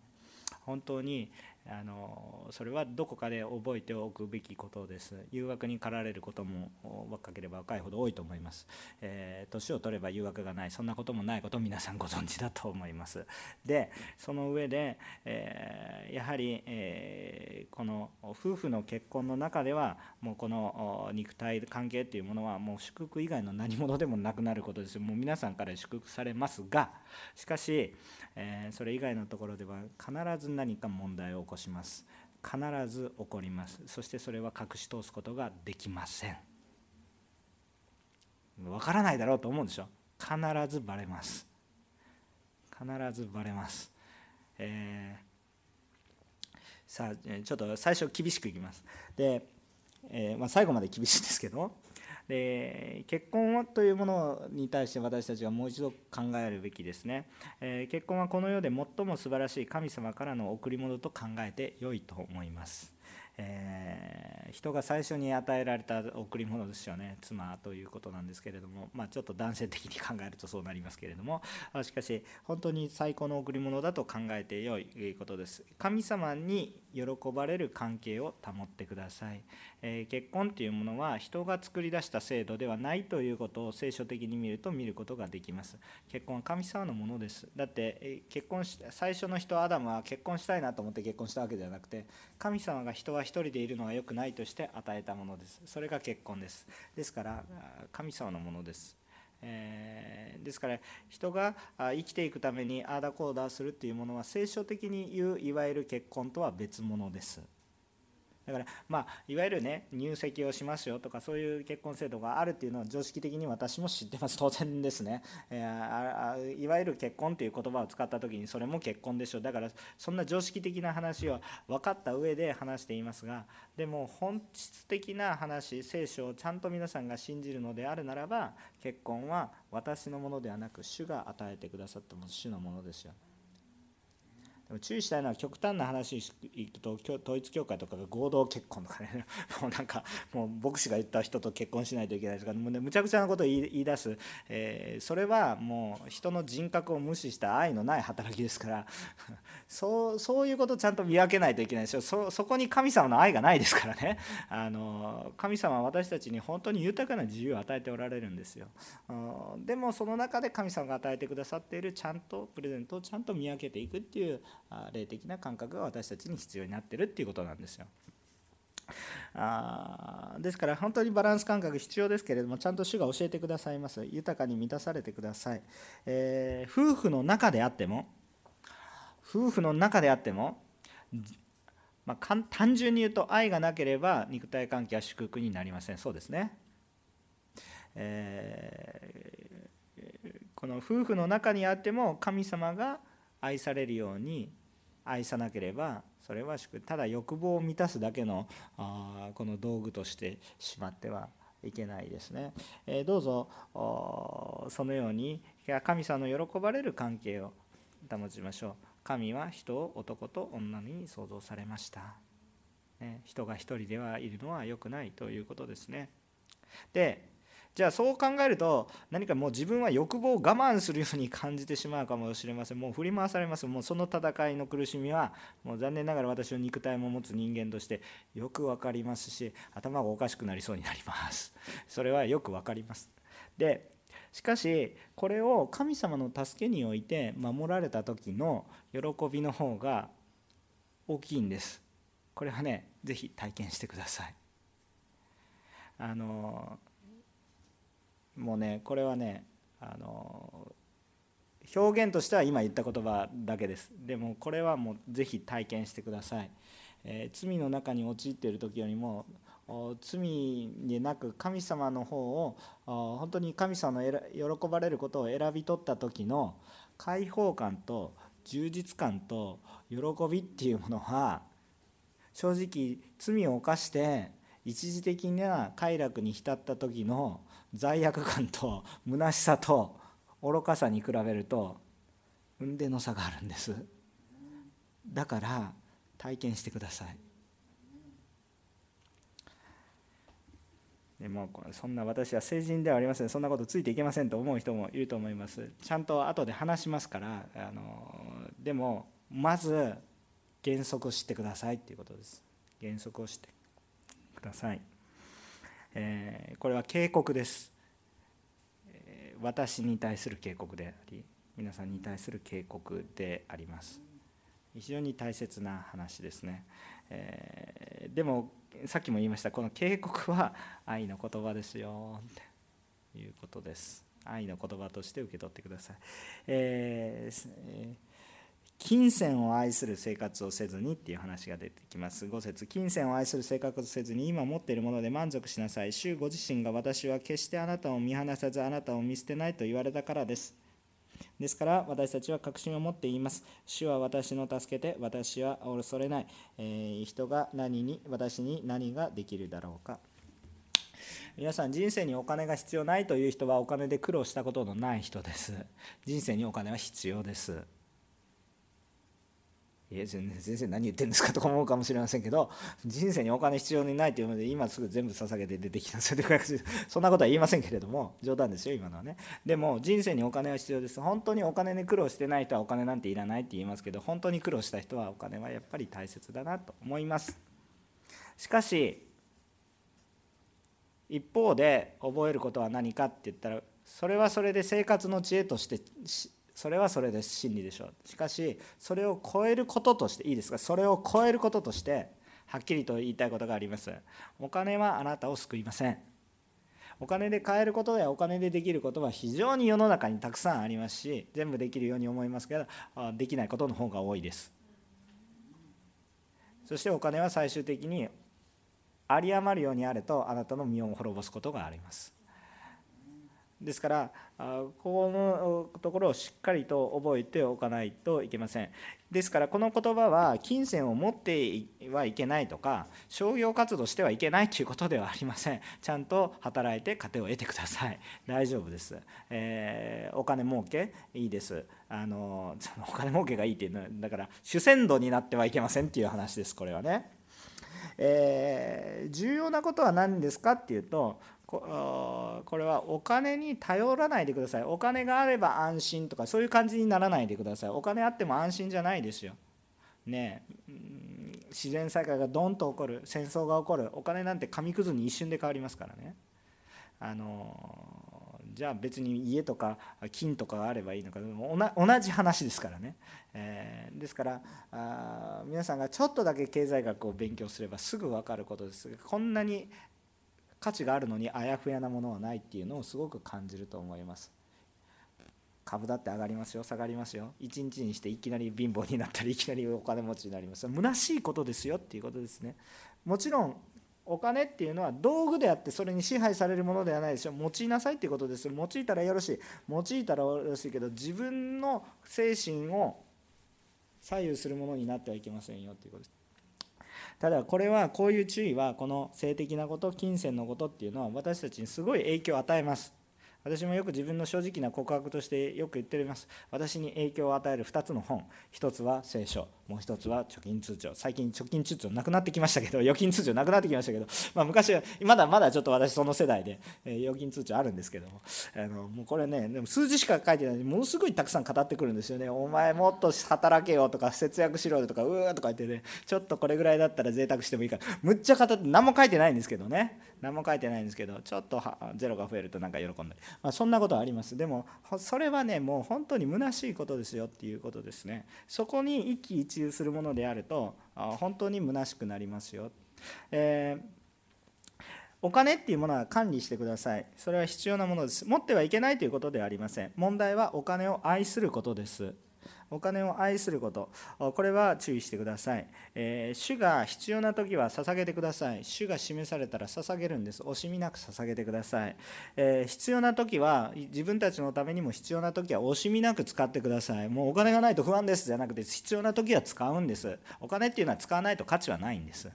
本当にあのそれはどこかで覚えておくべきことです。誘惑に駆られることも若ければ若いほど多いと思います、えー、年を取れば誘惑がない。そんなこともないことを皆さんご存知だと思います。でその上で、えー、やはり、えー、この夫婦の結婚の中ではもうこの肉体関係っていうものはもう祝福以外の何者でもなくなることですもう皆さんから祝福されますがしかし、えそれ以外のところでは必ず何か問題を起こします。必ず起こります。そしてそれは隠し通すことができません。わからないだろうと思うんでしょ？必ずバレます。必ずバレます、えー、さあちょっと最初厳しくいきます。で、えー、まあ、最後まで厳しいですけどで結婚というものに対して私たちはもう一度考えるべきですね、えー、結婚はこの世で最も素晴らしい神様からの贈り物と考えて良いと思います。えー、人が最初に与えられた贈り物ですよね。妻ということなんですけれども、まあ、ちょっと男性的に考えるとそうなりますけれども。しかし本当に最高の贈り物だと考えてよいことです。神様に喜ばれる関係を保ってください、えー、結婚というものは人が作り出した制度ではないということを聖書的に見ると見ることができます。結婚は神様のものです。だって、えー、結婚し最初の人アダムは結婚したいなと思って結婚したわけではなくて神様が人は一人でいるのは良くないとして与えたものです。それが結婚です。ですから神様のものです。えー、ですから人が生きていくためにああだこうだするっていうものは聖書的に言ういわゆる結婚とは別物です。だから、まあ、いわゆるね入籍をしますよとかそういう結婚制度があるっていうのは常識的に私も知ってます。当然ですね、えー、いわゆる結婚っていう言葉を使った時にそれも結婚でしょだからそんな常識的な話を分かった上で話していますがでも本質的な話聖書をちゃんと皆さんが信じるのであるならば結婚は私のものではなく主が与えてくださった主のものですよ。注意したいのは極端な話いくと統一教会とかが合同結婚とかねもうなんかもう牧師が言った人と結婚しないといけないとかもう、ね、むちゃくちゃなことを 言い出す、えー、それはもう人の人格を無視した愛のない働きですからそうそういうことをちゃんと見分けないといけないですよ。そそこに神様の愛がないですからね。あの神様は私たちに本当に豊かな自由を与えておられるんですよ。でもその中で神様が与えてくださっているちゃんとプレゼントをちゃんと見分けていくっていう霊的な感覚が私たちに必要になってるっていうことなんですよ。あですから本当にバランス感覚必要ですけれどもちゃんと主が教えてくださいます。豊かに満たされてください、えー、夫婦の中であっても夫婦の中であっても、まあ、単純に言うと愛がなければ肉体関係は祝福になりません。そうですね、えー、この夫婦の中にあっても神様が愛されるように愛さなければそれはただ欲望を満たすだけのあこの道具としてしまってはいけないですね。えどうぞそのように神様の喜ばれる関係を保ちましょう。神は人を男と女に創造されました。ね、人が一人ではいるのは良くないということですね。でじゃあそう考えると何かもう自分は欲望を我慢するように感じてしまうかもしれません。もう振り回されます。もうその戦いの苦しみはもう残念ながら私の肉体も持つ人間としてよく分かりますし頭がおかしくなりそうになります。それはよく分かります。でしかしこれを神様の助けにおいて守られた時の喜びの方が大きいんです。これはね是非体験してください。あのもうねこれはねあの表現としては今言った言葉だけです。でもこれはもう是非体験してください、えー、罪の中に陥っている時よりも罪でなく神様の方を本当に神様の喜ばれることを選び取った時の解放感と充実感と喜びっていうものは正直罪を犯して一時的な快楽に浸った時の罪悪感と虚しさと愚かさに比べると運命の差があるんです。だから体験してください。でもそんな私は成人ではありません。そんなことついていけませんと思う人もいると思います。ちゃんと後で話しますからあのでもまず原則を知ってくださいっていうことです。原則を知ってください、え、これは警告です、私に対する警告であり皆さんに対する警告であります。非常に大切な話ですね、え、でもさっきも言いましたこの警告は愛の言葉ですよということです。愛の言葉として受け取ってください、えー、金銭を愛する生活をせずにっていう話が出てきます5節金銭を愛する生活をせずに今持っているもので満足しなさい主ご自身が私は決してあなたを見放さずあなたを見捨てないと言われたからですですから私たちは確信を持って言います。主は私の助けて、私は恐れない。えー、人が何に、私に何ができるだろうか。皆さん人生にお金が必要ないという人はお金で苦労したことのない人です。人生にお金は必要です。いや全然先生何言ってんですか？とか思うかもしれませんけど人生にお金必要にないというので今すぐ全部捧げて出てきた。それでそんなことは言いませんけれども冗談ですよ今のはね。でも人生にお金は必要です。本当にお金に苦労してない人はお金なんていらないって言いますけど本当に苦労した人はお金はやっぱり大切だなと思います。しかし一方で覚えることは何かって言ったらそれはそれで生活の知恵としてそれはそれで真理でしょう。しかしそれを超えることとしていいですか？それを超えることとしてはっきりと言いたいことがあります。お金はあなたを救いません。お金で買えることやお金でできることは非常に世の中にたくさんありますし全部できるように思いますけどできないことの方が多いです。そしてお金は最終的に有り余るようにあるとあなたの身を滅ぼすことがあります。ですからここのところをしっかりと覚えておかないといけません。ですからこの言葉は金銭を持ってはいけないとか商業活動してはいけないということではありません。ちゃんと働いて糧を得てください。大丈夫です、えー、お金儲けいいです。あのその お金儲けがいいっていうのはだから主戦度になってはいけませんっていう話ですこれはね。えー、重要なことは何ですかっていうとこれはお金に頼らないでください。お金があれば安心とかそういう感じにならないでください。お金あっても安心じゃないですよ。ね自然災害がドンと起こる。戦争が起こる。お金なんて紙くずに一瞬で変わりますからね。あのじゃあ別に家とか金とかがあればいいのか。同じ話ですからね、えー、ですからあ皆さんがちょっとだけ経済学を勉強すればすぐ分かることです。がこんなに価値があるのにあやふやなものはないっていうのをすごく感じると思います。株だって上がりますよ下がりますよ。一日にしていきなり貧乏になったりいきなりお金持ちになります。虚しいことですよっていうことですね。もちろんお金っていうのは道具であってそれに支配されるものではないでしょ用いなさいっていうことです用いたらよろしい。用いたらよろしいけど自分の精神を左右するものになってはいけませんよっていうことです。ただこれはこういう注意はこの性的なこと金銭のことっていうのは私たちにすごい影響を与えます。私もよく自分の正直な告白としてよく言っております。私に影響を与える2つの本。1つは聖書。もう1つは貯金通帳。最近貯金通帳なくなってきましたけど預金通帳なくなってきましたけど、まあ、昔はまだまだちょっと私その世代で、えー、預金通帳あるんですけどもあのもうこれねでも数字しか書いてない。ものすごいたくさん語ってくるんですよね。お前もっと働けよとか節約しろよとかうーとか言ってねちょっとこれぐらいだったら贅沢してもいいから。むっちゃ語って何も書いてないんですけどね。何も書いてないんですけどちょっとはゼロが増えるとなんか喜んだり。まあ、そんなことはあります。でもそれはねもう本当に虚しいことですよっていうことですね。そこに一喜一するものであると本当に虚しくなりますよ、えーお金っていうものは管理してください。それは必要なものです。持ってはいけないということではありません。問題はお金を愛することです。お金を愛すること。これは注意してください、えー、主が必要な時は捧げてください。主が示されたら捧げるんです。惜しみなく捧げてください、えー、必要な時は自分たちのためにも必要な時は惜しみなく使ってください。もうお金がないと不安ですじゃなくて必要な時は使うんです。お金っていうのは使わないと価値はないんです。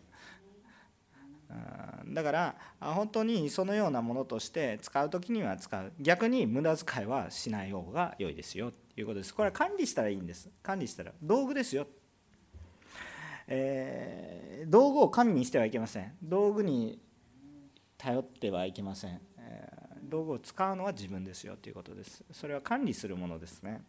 だから本当にそのようなものとして使う時には使う。逆に無駄遣いはしない方が良いですよということです。これは管理したらいいんです。管理したら。道具ですよ、えー、道具を神にしてはいけません。道具に頼ってはいけません。道具を使うのは自分ですよということです。それは管理するものですね。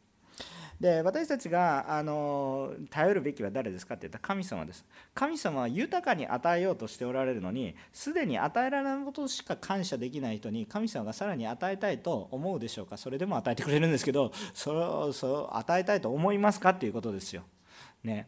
で私たちがあの頼るべきは誰ですかって言ったら神様です。神様は豊かに与えようとしておられるのにすでに与えられないことしか感謝できない人に神様がさらに与えたいと思うでしょうか。それでも与えてくれるんですけどそれをそれを与えたいと思いますかっていうことですよ。ね。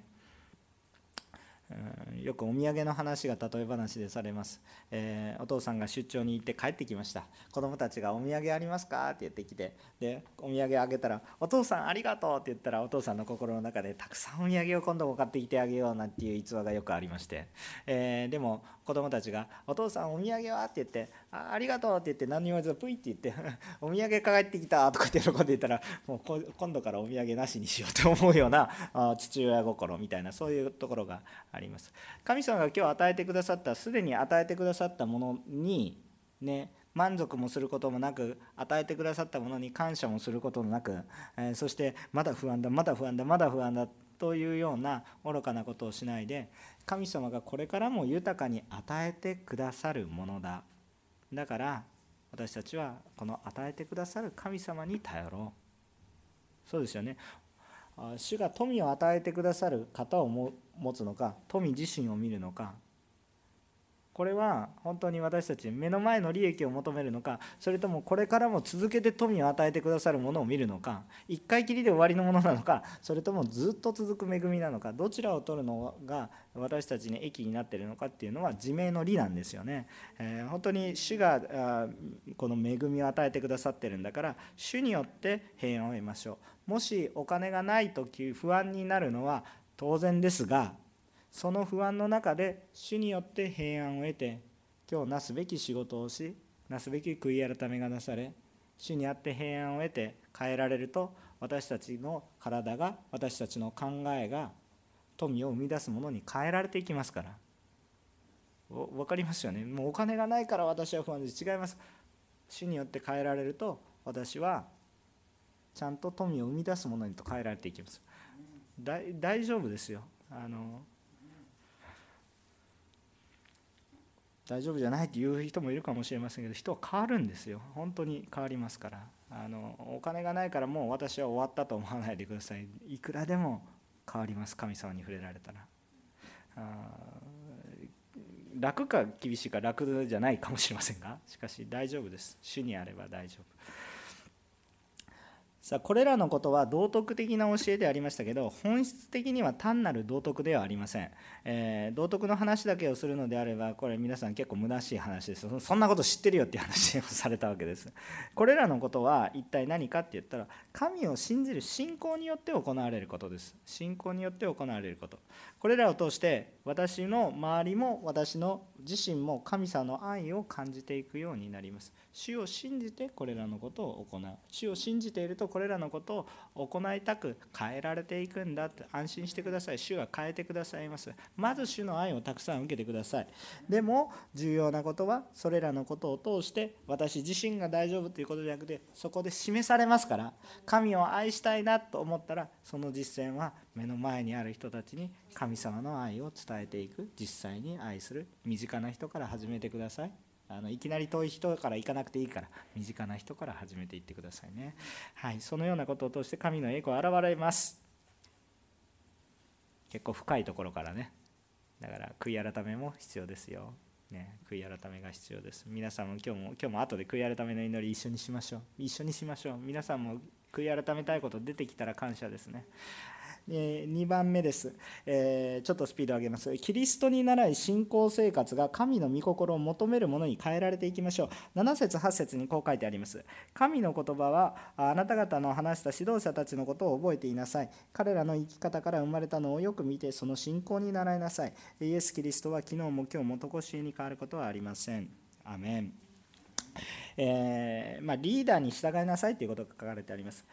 よくお土産の話が例え話でされます、えー、お父さんが出張に行って帰ってきました子供たちが「お土産ありますか?」って言ってきて。でお土産あげたら「お父さんありがとう」って言ったらお父さんの心の中でたくさんお土産を今度も買ってきてあげようなんていう逸話がよくありまして、えー、でも子供たちが「お父さんお土産は?」って言って「あありがとう」って言って何にも言わずプイって言って「お土産帰ってきた」とかって喜んでいたらもう今度からお土産なしにしようと思うような父親心みたいなそういうところがあります。神様が今日与えてくださったすでに与えてくださったものにね満足もすることもなく与えてくださったものに感謝もすることもなく、え、そしてまだ不安だまだ不安だまだ不安だというような愚かなことをしないで神様がこれからも豊かに与えてくださるものだ。だから私たちはこの与えてくださる神様に頼ろう。そうですよね。主が富を与えてくださる方を持つのか富自身を見るのかこれは本当に私たち目の前の利益を求めるのかそれともこれからも続けて富を与えてくださるものを見るのか一回きりで終わりのものなのかそれともずっと続く恵みなのかどちらを取るのが私たちに益になっているのかっていうのは自明の利なんですよね、えー、本当に主がこの恵みを与えてくださってるんだから主によって平安を得ましょう。もしお金がない時不安になるのは当然ですがその不安の中で主によって平安を得て今日なすべき仕事をしなすべき悔い改めがなされ主にあって平安を得て変えられると私たちの体が私たちの考えが富を生み出すものに変えられていきますから。分かりますよね。もうお金がないから私は不安です違います。主によって変えられると私はちゃんと富を生み出すものにと変えられていきます。大丈夫ですよ。あの大丈夫じゃないっていう人もいるかもしれませんけど人は変わるんですよ。本当に変わりますから。あのお金がないからもう私は終わったと思わないでください。いくらでも変わります。神様に触れられたら。あ楽か厳しいか楽じゃないかもしれませんが。しかし大丈夫です。主にあれば大丈夫。さあこれらのことは道徳的な教えでありましたけど本質的には単なる道徳ではありません、えー、道徳の話だけをするのであればこれ皆さん結構虚しい話です。そんなこと知ってるよっていう話をされたわけです。これらのことは一体何かって言ったら神を信じる信仰によって行われることです。信仰によって行われること。これらを通して私の周りも私の自身も神様の愛を感じていくようになります。主を信じてこれらのことを行う。主を信じているとこれらのことを行いたく変えられていくんだって。安心してください。主は変えてくださいます。まず主の愛をたくさん受けてください。でも重要なことはそれらのことを通して私自身が大丈夫ということじゃなくてそこで示されますから。神を愛したいなと思ったらその実践は目の前にある人たちに神様の愛を伝えていく。実際に愛する身近な人から始めてください。あのいきなり遠い人から行かなくていいから身近な人から始めていってくださいね。はい。そのようなことを通して神の栄光現れます。結構深いところからね。だから悔い改めも必要ですよ。ね、悔い改めが必要です。皆さんも今日も今日も後で悔い改めの祈り一緒にしましょう。一緒にしましょう。皆さんも悔い改めたいこと出てきたら感謝ですね2番目です、えー、ちょっとスピード上げます。キリストに倣い信仰生活が神の御心を求めるものに変えられていきましょう。7節8節にこう書いてあります。神の言葉はあなた方の話した指導者たちのことを覚えていなさい。彼らの生き方から生まれたのをよく見てその信仰に習いなさい。イエス・キリストは昨日も今日も常しえに変わることはありません。アメン。えー、まあ、リーダーに従いなさいということが書かれてあります。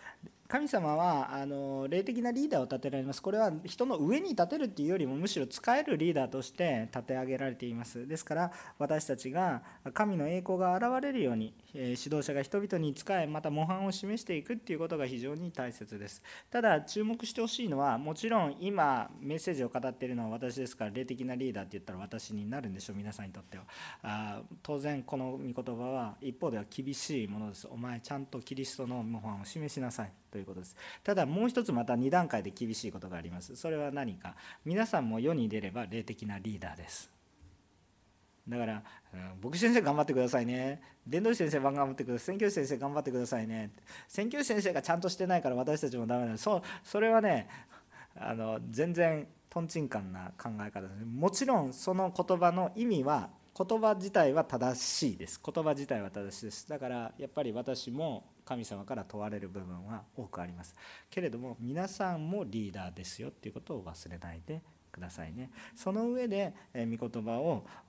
神様はあの霊的なリーダーを立てられますこれは人の上に立てるっていうよりもむしろ使えるリーダーとして立て上げられていますですから私たちが神の栄光が現れるように指導者が人々に仕えまた模範を示していくっていうことが非常に大切です。ただ注目してほしいのはもちろん今メッセージを語っているのは私ですから霊的なリーダーって言ったら私になるんでしょう皆さんにとっては。あ当然この御言葉は一方では厳しいものです。お前ちゃんとキリストの模範を示しなさい。ということです。ただもう一つまた2段階で厳しいことがあります。それは何か。皆さんも世に出れば霊的なリーダーです。だから、牧師先生頑張ってくださいね。伝道師先生頑張ってください。宣教師先生頑張ってくださいね。宣教師先生がちゃんとしてないから私たちもダメだ。そう、それはね、あの全然とんちんかんな考え方です。もちろんその言葉の意味は言葉自体は正しいです。言葉自体は正しいです。だからやっぱり私も神様から問われる部分は多くあります。けれども皆さんもリーダーですよっていうことを忘れないでくださいね。その上で御言葉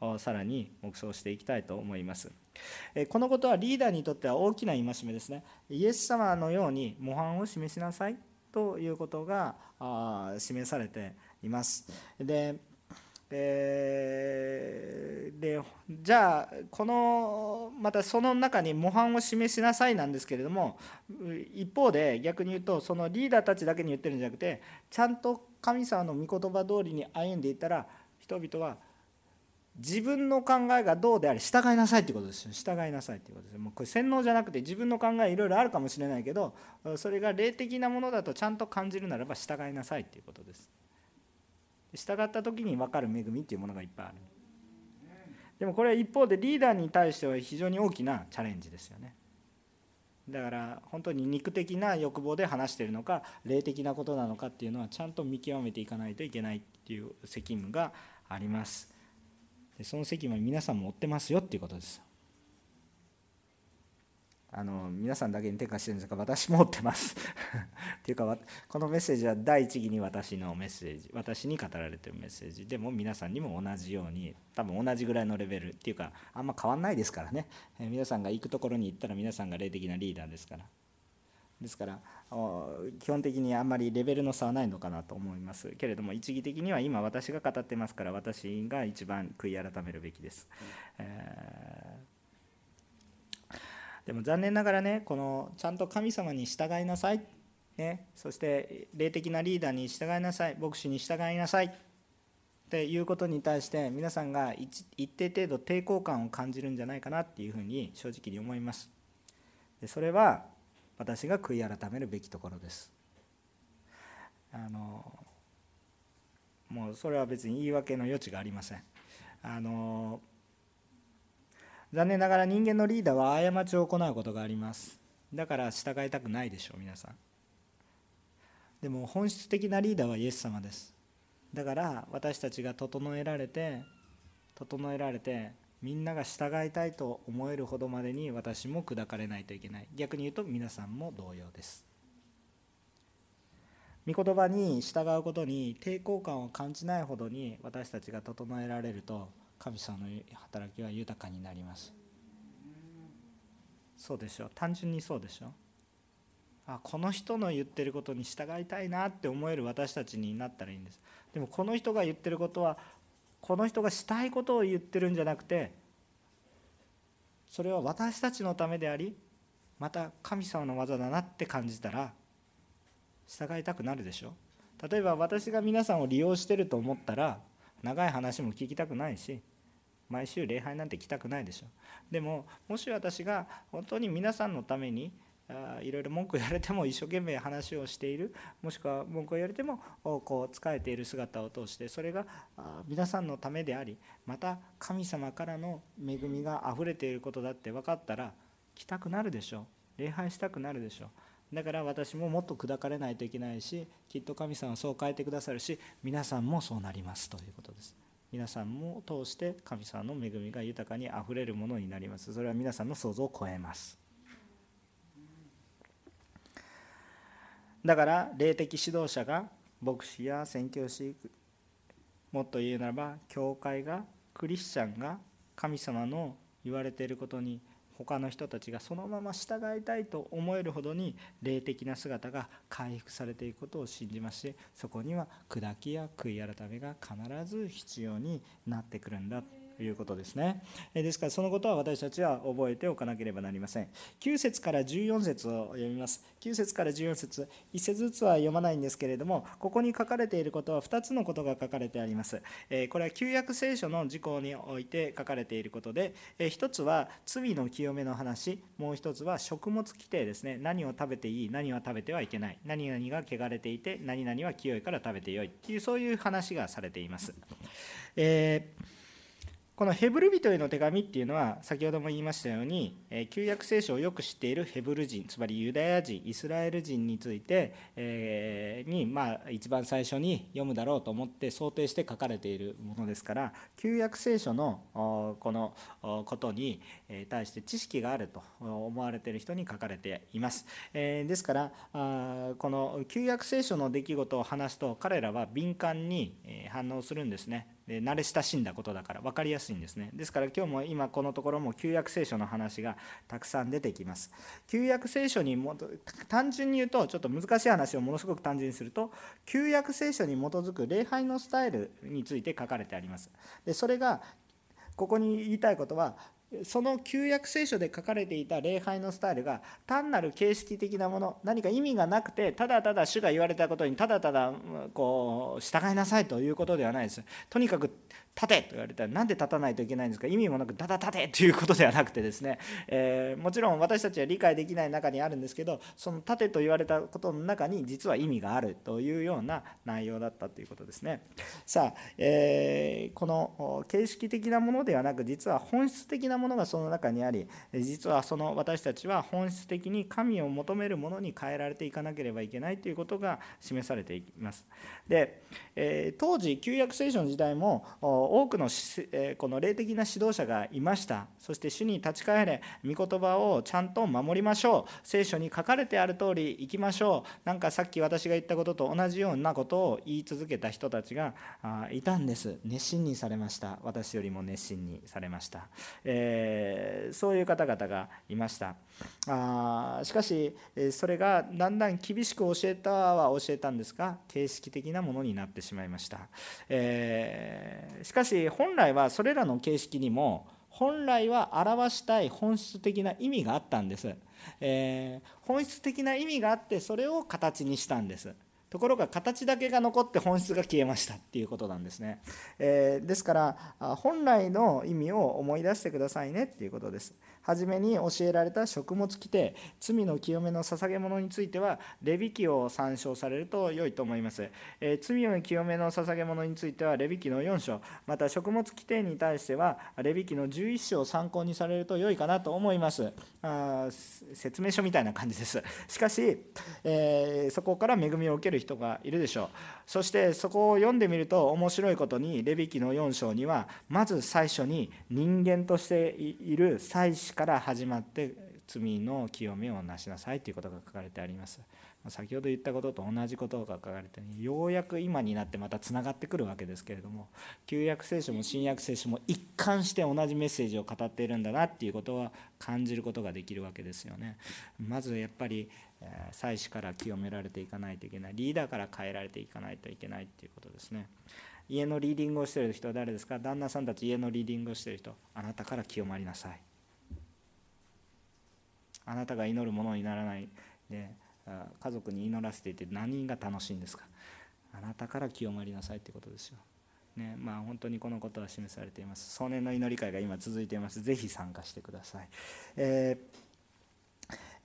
をさらに黙想していきたいと思います。このことはリーダーにとっては大きな戒めですね。イエス様のように模範を示しなさいということが示されています。でえー、でじゃあこのまたその中に模範を示しなさいなんですけれども一方で逆に言うとそのリーダーたちだけに言ってるんじゃなくてちゃんと神様の御言葉通りに歩んでいたら人々は自分の考えがどうであれ従いなさいっていうことですよ。従いなさいっていうことですもうこれ洗脳じゃなくて自分の考えいろいろあるかもしれないけどそれが霊的なものだとちゃんと感じるならば従いなさいっていうことです。従った時に分かる恵みっていうものがいっぱいある。でもこれは一方でリーダーに対しては非常に大きなチャレンジですよね。だから本当に肉的な欲望で話しているのか霊的なことなのかっていうのはちゃんと見極めていかないといけないっていう責務があります。でその責務は皆さんも負ってますよっていうことです。あの皆さんだけに手貸してるんですが私も持ってます。っていうかこのメッセージは第一義に私のメッセージ私に語られてるメッセージ。でも皆さんにも同じように多分同じぐらいのレベルっていうかあんま変わんないですからね、え皆さんが行くところに行ったら皆さんが霊的なリーダーですから。ですから基本的にあんまりレベルの差はないのかなと思います。けれども一義的には今私が語ってますから私が一番悔い改めるべきです、えーでも残念ながらねこのちゃんと神様に従いなさい、ね、そして霊的なリーダーに従いなさい。牧師に従いなさい。っていうことに対して皆さんが一定程度抵抗感を感じるんじゃないかなっていうふうに正直に思います。でそれは私が悔い改めるべきところです。あのもうそれは別に言い訳の余地がありません。あの残念ながら人間のリーダーは過ちを行うことがあります。だから従いたくないでしょう皆さん。でも本質的なリーダーはイエス様です。だから私たちが整えられて整えられてみんなが従いたいと思えるほどまでに私も砕かれないといけない。逆に言うと皆さんも同様です。御言葉に従うことに抵抗感を感じないほどに私たちが整えられると神様の働きは豊かになります。そうでしょ単純にそうでしょあこの人の言ってることに従いたいなって思える私たちになったらいいんです。でもこの人が言ってることはこの人がしたいことを言ってるんじゃなくてそれは私たちのためでありまた神様の技だなって感じたら従いたくなるでしょ例えば私が皆さんを利用してると思ったら長い話も聞きたくないし毎週礼拝なんて来たくないでしょ。でももし私が本当に皆さんのためにいろいろ文句言われても一生懸命話をしているもしくは文句を言われてもこう仕えている姿を通してそれが皆さんのためでありまた神様からの恵みがあふれていることだって分かったら来たくなるでしょ。う礼拝したくなるでしょ。うだから私ももっと砕かれないといけないしきっと神様はそう変えてくださるし皆さんもそうなりますということです。皆さんも通して神様の恵みが豊かにあふれるものになりますそれは皆さんの想像を超えますだから霊的指導者が牧師や宣教師もっと言うならば教会がクリスチャンが神様の言われていることに他の人たちがそのまま従いたいと思えるほどに霊的な姿が回復されていくことを信じましてそこには砕きや悔い改めが必ず必要になってくるんだ。いうことですね。ですからそのことは私たちは覚えておかなければなりません。9節から14節を読みます。9節から14節1節ずつは読まないんですけれども、ここに書かれていることは2つのことが書かれてあります。これは旧約聖書の事項において書かれていることで、1つは罪の清めの話、もう1つは食物規定ですね。何を食べていい、何は食べてはいけない、何々が汚れていて、何々は清いから食べてよいっていう、そういう話がされています。えーこのヘブル人への手紙っていうのは先ほども言いましたように旧約聖書をよく知っているヘブル人つまりユダヤ人イスラエル人について、えにまあ一番最初に読むだろうと思って想定して書かれているものですから旧約聖書のこのことに対して知識があると思われている人に書かれています。えですからこの旧約聖書の出来事を話すと彼らは敏感に反応するんですね。で慣れ親しんだことだから分かりやすいんですね。ですから今日も今このところも旧約聖書の話がたくさん出てきます。旧約聖書にも単純に言うとちょっと難しい話をものすごく単純にすると旧約聖書に基づく礼拝のスタイルについて書かれてあります。でそれがここに言いたいことはその旧約聖書で書かれていた礼拝のスタイルが単なる形式的なもの何か意味がなくてただただ主が言われたことにただただこう従いなさいということではないです。とにかく立てと言われた。ら何で立たないといけないんですか？意味もなくだだ立てということではなくてですね、えー、もちろん私たちは理解できない中にあるんですけどその立てと言われたことの中に実は意味があるというような内容だったということですね。さあ、えー、この形式的なものではなく実は本質的なものがその中にあり実はその私たちは本質的に神を求めるものに変えられていかなければいけないということが示されています。で、えー、当時旧約聖書の時代も多くのこの霊的な指導者がいました。そして主に立ち返れ。御言葉をちゃんと守りましょう。聖書に書かれてある通り行きましょう。なんかさっき私が言ったことと同じようなことを言い続けた人たちがいたんです。熱心にされました。私よりも熱心にされました、えー、そういう方々がいました。あしかしそれがだんだん厳しく教えたは教えたんですが形式的なものになってしまいました、えー、しかし本来はそれらの形式にも本来は表したい本質的な意味があったんです、えー、本質的な意味があってそれを形にしたんです。ところが形だけが残って本質が消えましたっていうことなんですね、えー、ですから本来の意味を思い出してくださいねっていうことです。初めに教えられた食物規定罪の清めの捧げ物についてはレビ記を参照されると良いと思います、えー、罪の清めの捧げ物についてはレビ記の4章また食物規定に対してはレビ記の11章を参考にされると良いかなと思います。あ説明書みたいな感じです。しかし、えー、そこから恵みを受ける人がいるでしょう。そしてそこを読んでみると面白いことにレビ記の4章にはまず最初に人間としている祭司から始まって罪の清めをなしなさいということが書かれてあります。先ほど言ったことと同じことが書かれてようやく今になってまたつながってくるわけですけれども旧約聖書も新約聖書も一貫して同じメッセージを語っているんだなっていうことは感じることができるわけですよね。まずやっぱり祭司から清められていかないといけないリーダーから変えられていかないといけないっていうことですね家のリーディングをしてる人は誰ですか？旦那さんたち家のリーディングをしてる人あなたから清まりなさいあなたが祈るものにならないで家族に祈らせていて何が楽しいんですか？あなたから清まりなさいってことですよ。ねまあ、本当にこのことは示されています。壮年の祈り会が今続いています。ぜひ参加してください。えー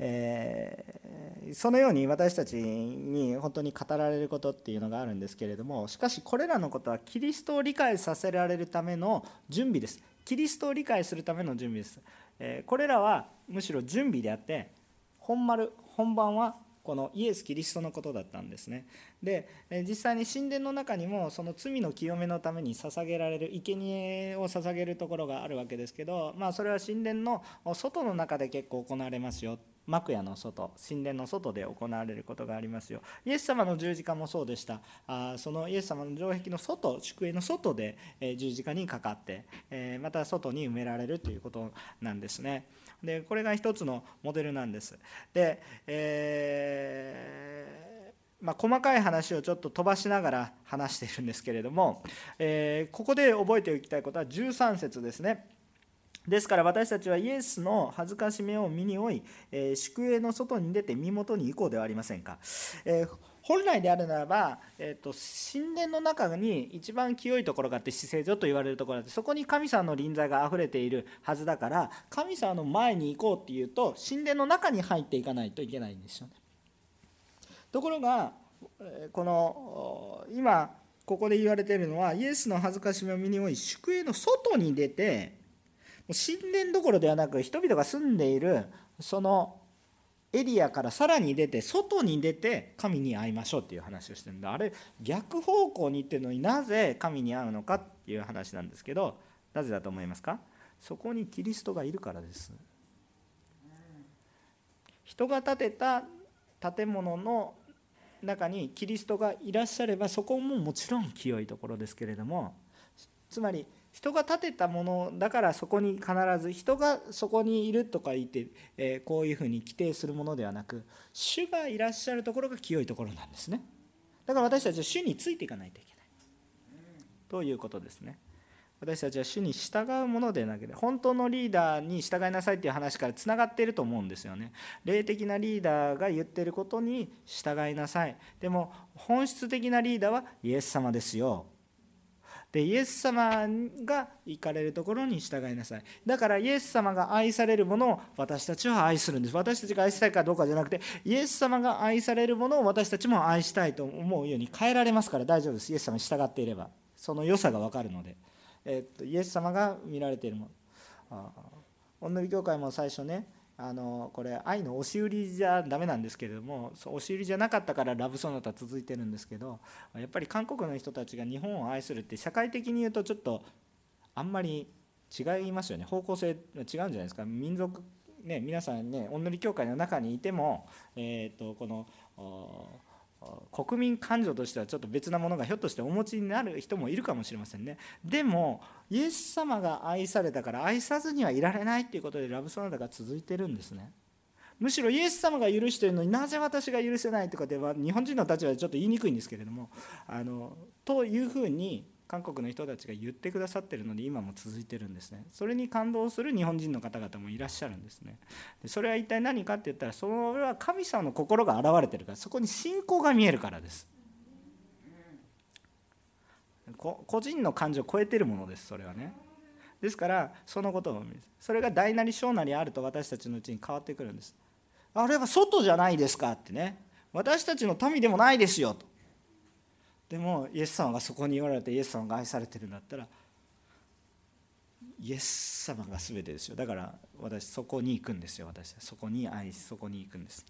えー、そのように私たちに本当に語られることっていうのがあるんですけれどもしかしこれらのことはキリストを理解させられるための準備です。キリストを理解するための準備です、えー、これらはむしろ準備であって本丸本番はこのイエス・キリストのことだったんですね。で実際に神殿の中にもその罪の清めのために捧げられる生贄を捧げるところがあるわけですけど、まあ、それは神殿の外の中で結構行われますよ。幕屋の外神殿の外で行われることがありますよ。イエス様の十字架もそうでした。あそのイエス様の城壁の外宿営の外で、え十字架にかかって、えまた外に埋められるということなんですね。でこれが一つのモデルなんです。で、えー、まあ、細かい話をちょっと飛ばしながら話しているんですけれども、えー、ここで覚えておきたいことは13節ですね。ですから私たちはイエスの恥ずかしめを身に負い、えー、宿営の外に出て身元に行こうではありませんか。えー、本来であるならば、えーと、神殿の中に一番清いところがあって死聖所と言われるところがあってそこに神様の臨在があふれているはずだから神様の前に行こうっていうと神殿の中に入っていかないといけないんですよね。ところがこの今ここで言われているのはイエスの恥ずかしめを身に負い宿営の外に出て神殿どころではなく人々が住んでいるそのエリアからさらに出て外に出て神に会いましょうっていう話をしてるんであれ逆方向に行ってるのになぜ神に会うのかっていう話なんですけどなぜだと思いますか？そこにキリストがいるからです。人が建てた建物の中にキリストがいらっしゃればそこももちろん清いところですけれどもつまり人が建てたものだからそこに必ず人がそこにいるとか言って、えこういうふうに規定するものではなく主がいらっしゃるところが清いところなんですね。だから私たちは主についていかないといけない。ということですね。私たちは主に従うものでなくて本当のリーダーに従いなさいっていう話からつながっていると思うんですよね。霊的なリーダーが言ってることに従いなさい。でも本質的なリーダーはイエス様ですよ。でイエス様が行かれるところに従いなさい。だからイエス様が愛されるものを私たちは愛するんです。私たちが愛したいかどうかじゃなくてイエス様が愛されるものを私たちも愛したいと思うように変えられますから大丈夫です。イエス様に従っていれば。その良さが分かるので、えっとイエス様が見られているもの。女教会も最初ねあのこれ愛の押し売りじゃダメなんですけれども押し売りじゃなかったからラブソナタ続いてるんですけどやっぱり韓国の人たちが日本を愛するって社会的に言うとちょっとあんまり違いますよね。方向性違うんじゃないですか。民族ね皆さんねおんのり協会の中にいても、えーと、この国民感情としてはちょっと別なものがひょっとしてお持ちになる人もいるかもしれませんね。でもイエス様が愛されたから愛さずにはいられないっていうことでラブソナタが続いてるんですね。むしろイエス様が許してるのになぜ私が許せないとかでは日本人の立場でちょっと言いにくいんですけれどもあのというふうに韓国の人たちが言ってくださってるので今も続いてるんですね。それに感動する日本人の方々もいらっしゃるんですね。でそれは一体何かって言ったらそれは神様の心が現れてるからそこに信仰が見えるからです。個人の感情を超えてるものですそれはね。ですからそのことをそれが大なり小なりあると私たちのうちに変わってくるんです。あれは外じゃないですかってね。私たちの民でもないですよと。でもイエス様がそこに言われてイエス様が愛されてるんだったらイエス様が全てですよ。だから私そこに行くんですよ。私そこに愛しそこに行くんです。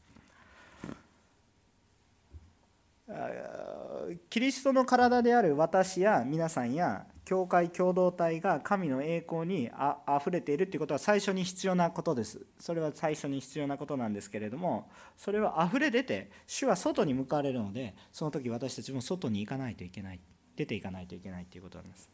キリストの体である私や皆さんや教会共同体が神の栄光にあふれているということは最初に必要なことです。それは最初に必要なことなんですけれどもそれはあふれ出て主は外に向かわれるのでその時私たちも外に行かないといけない出ていかないといけないということなんです。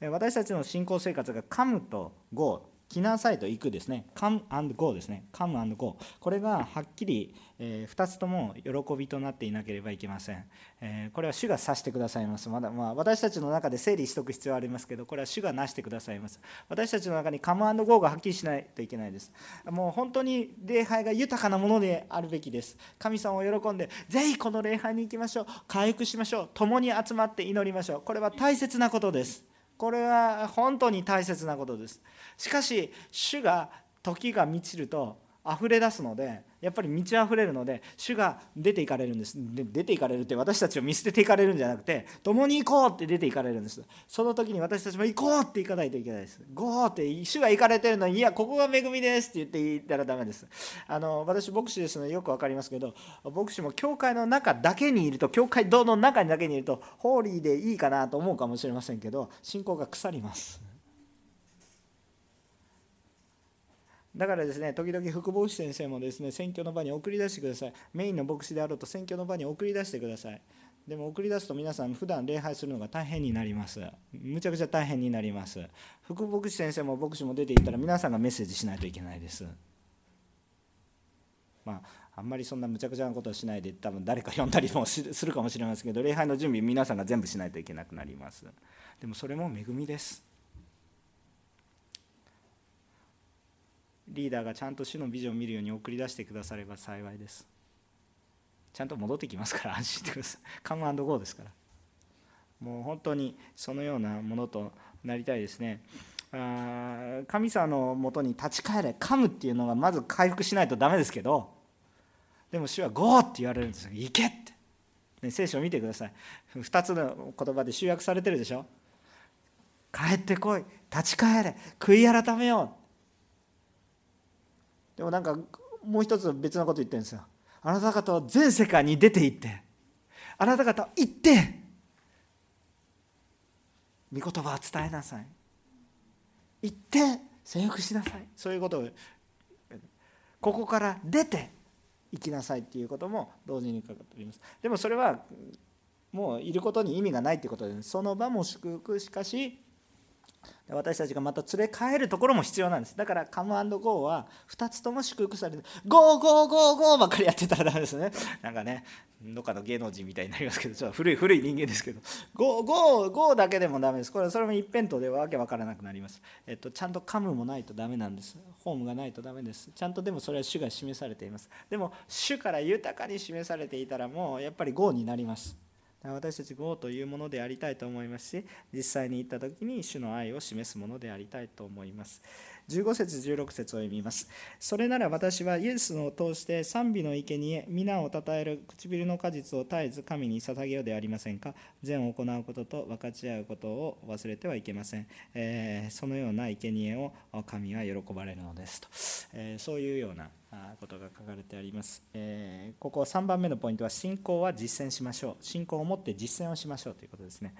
私たちの信仰生活がカムとゴー来なさいと行くですね、come and go ですね、come and go。これがはっきり、えー、2つとも喜びとなっていなければいけません。えー、これは主が指してくださいます。まだ、まあ、私たちの中で整理しておく必要はありますけど、これは主がなしてくださいます。私たちの中に come and go がはっきりしないといけないです。もう本当に礼拝が豊かなものであるべきです。神様を喜んで、ぜひこの礼拝に行きましょう。回復しましょう。共に集まって祈りましょう。これは大切なことです。これは本当に大切なことですしかし主が時が満ちると溢れ出すのでやっぱり満ち溢れるので主が出ていかれるんです。で出ていかれるって私たちを見捨てていかれるんじゃなくて共に行こうって出ていかれるんです。その時に私たちも行こうって行かないといけないです。ゴーって主が行かれてるのにいやここが恵みですって言って言ったらダメです。あの私牧師ですのでよく分かりますけど牧師も教会の中だけにいると教会堂の中だけにいるとホーリーでいいかなと思うかもしれませんけど信仰が腐ります。だからですね、時々副牧師先生もですね、選挙の場に送り出してください。メインの牧師であろうと選挙の場に送り出してください。でも送り出すと皆さん普段礼拝するのが大変になります。むちゃくちゃ大変になります。副牧師先生も牧師も出ていったら皆さんがメッセージしないといけないです。まあ、あんまりそんなむちゃくちゃなことをしないで多分誰か呼んだりもするかもしれませんけど礼拝の準備皆さんが全部しないといけなくなりますでもそれも恵みですリーダーがちゃんと主のビジョンを見るように送り出してくだされば幸いです。ちゃんと戻ってきますから安心してください。カムゴーですから。もう本当にそのようなものとなりたいですね。あ神様のもとに立ち返れ。噛むっていうのがまず回復しないとダメですけどでも主は「ゴー!」って言われるんですよ「行け!」って、ね、聖書を見てください。2つの言葉で集約されてるでしょ。帰ってこい。立ち返れ。悔い改めよう。でもなんかもう一つ別のこと言ってるんですよ。あなた方は全世界に出て行ってあなた方は行って御言葉を伝えなさい。行って征服しなさい。そういうことをここから出て行きなさいっていうことも同時にかかっております。でもそれはもういることに意味がないってことです。その場も祝福しかし私たちがまた連れ帰るところも必要なんです。だからカムGO は2つとも祝福されて GO GO GO GO ばっかりやってたらダメですね。なんかねどっかの芸能人みたいになりますけどちょっと古い古い人間ですけど。 GO GO GO だけでもダメです。これそれも一辺倒でわけわからなくなります、えっと、ちゃんと COME もないとダメなんです。ホームがないとダメです。ちゃんとでもそれは主が示されています。でも主から豊かに示されていたらもうやっぱり GO になります。私たち GO というものでありたいと思いますし実際に行った時に主の愛を示すものでありたいと思います。15節16節を読みます。それなら私はイエスを通して賛美の生贄皆をたたえる唇の果実を絶えず神に捧げようではありませんか？善を行うことと分かち合うことを忘れてはいけません、えー、そのような生贄を神は喜ばれるのですと、えー、そういうようなことが書かれてあります。えここ3番目のポイントは信仰は実践しましょう。信仰を持って実践をしましょうということですね。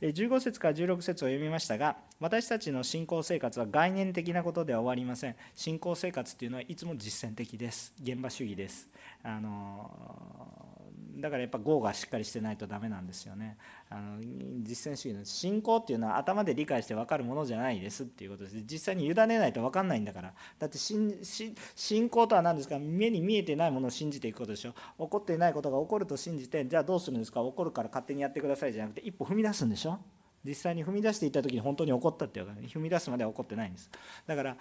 15節から16節を読みましたが、私たちの信仰生活は概念的なことでは終わりません。信仰生活というのはいつも実践的です。現場主義です。あのだからやっぱ GO がしっかりしてないとダメなんですよね。あの実践主義の信仰っていうのは頭で理解して分かるものじゃないですっていうことです。実際に委ねないと分かんないんだから。だって信仰とは何ですか？目に見えてないものを信じていくことでしょ。起こっていないことが起こると信じてじゃあどうするんですか？起こるから勝手にやってくださいじゃなくて一歩踏み出すんでしょ？実際に踏み出していった時に本当に起こったっていうか踏み出すまでは起こってないんですだから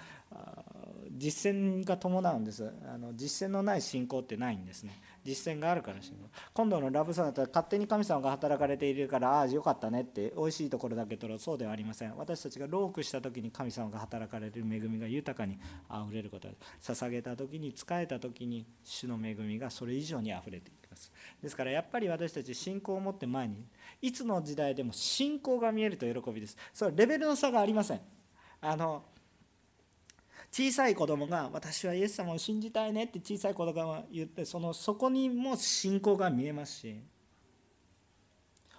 実践が伴うんですあの実践のない信仰ってないんですね実践があるから信仰今度のラブソンだったら勝手に神様が働かれているからああよかったねって美味しいところだけ取ろう。そうではありません。私たちがロークした時に神様が働かれる恵みが豊かにあふれることです。捧げた時に仕えた時に主の恵みがそれ以上にあふれていきます。ですからやっぱり私たち信仰を持って前にいつの時代でも信仰が見えると喜びです。それはレベルの差がありません。あの小さい子供が私はイエス様を信じたいねって小さい子供が言ってそのそこにも信仰が見えますし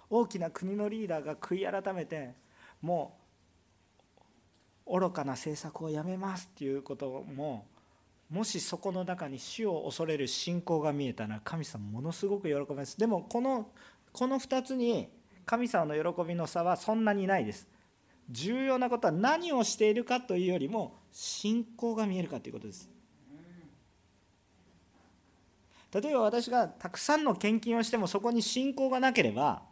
大きな国のリーダーが悔い改めてもう愚かな政策をやめますっていうことももしそこの中に死を恐れる信仰が見えたら神様ものすごく喜びます。でもこのこの2つに神様の喜びの差はそんなにないです。重要なことは何をしているかというよりも信仰が見えるかということです。例えば私がたくさんの献金をしてもそこに信仰がなければ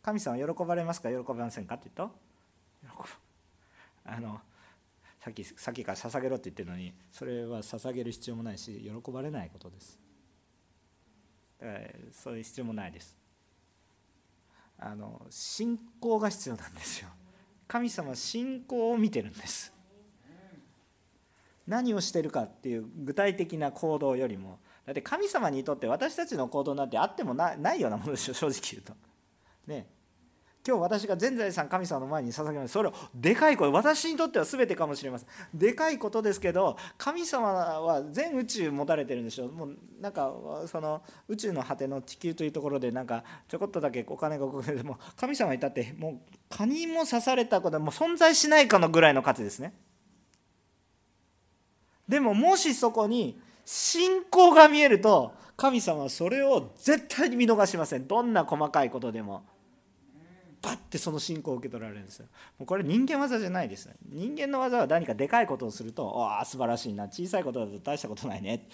神様は喜ばれますか喜ばれませんかって言うとあのさっきさっきから捧げろって言ってるのにそれは捧げる必要もないし喜ばれないことです。だからそういう必要もないです。あの信仰が必要なんですよ。神様は信仰を見てるんです。何をしてるかっていう具体的な行動よりもだって神様にとって私たちの行動なんてあってもないようなものでしょ正直言うと。ね。今日私が全財産神様の前に捧げます。それをでかいこと私にとっては全てかもしれません。でかいことですけど神様は全宇宙持たれてるんでしょ。もうなんかその宇宙の果ての地球というところでなんかちょこっとだけお金が動くでも神様いたってもうカニも刺されたことはもう存在しないかのぐらいの価値ですね。でももしそこに信仰が見えると神様はそれを絶対に見逃しません。どんな細かいことでも。バッてその信仰を受け取られるんですよ。もうこれ人間技じゃないです。人間の技は何かでかいことをするとああ素晴らしいな。小さいことだと大したことないね。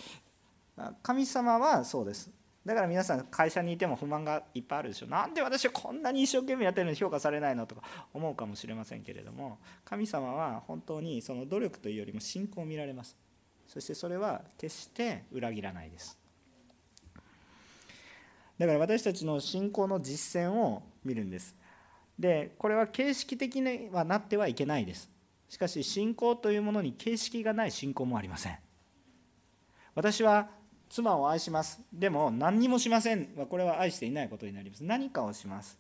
神様はそうです。だから皆さん会社にいても不満がいっぱいあるでしょ。なんで私はこんなに一生懸命やってるのに評価されないのとか思うかもしれませんけれども神様は本当にその努力というよりも信仰を見られます。そしてそれは決して裏切らないです。だから私たちの信仰の実践を見るんです。でこれは形式的にはなってはいけないです。しかし信仰というものに形式がない信仰もありません。私は妻を愛します。でも何にもしませんはこれは愛していないことになります。何かをします。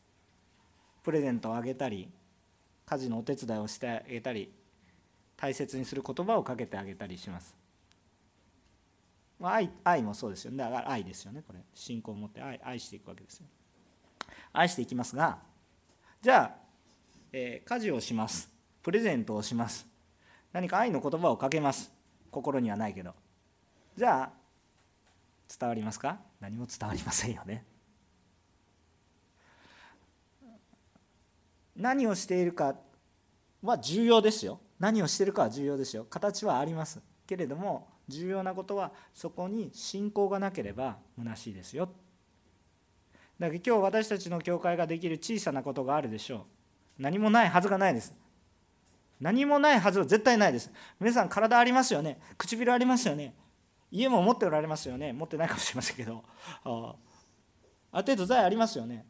プレゼントをあげたり家事のお手伝いをしてあげたり大切にする言葉をかけてあげたりします。愛愛もそうですよね。だから愛ですよね。これ。信仰を持って愛愛していくわけですよ。愛していきますがじゃあ、えー、家事をします。プレゼントをします。何か愛の言葉をかけます。心にはないけど。じゃあ伝わりますか？何も伝わりませんよね。何をしているかは重要ですよ。何をしているかは重要ですよ。形はあります。けれども重要なことはそこに信仰がなければ虚しいですよ。だから今日私たちの教会ができる小さなことがあるでしょう。何もないはずがないです。何もないはずは絶対ないです。皆さん体ありますよね。唇ありますよね。家も持っておられますよね。持ってないかもしれませんけど。あある程度財ありますよね。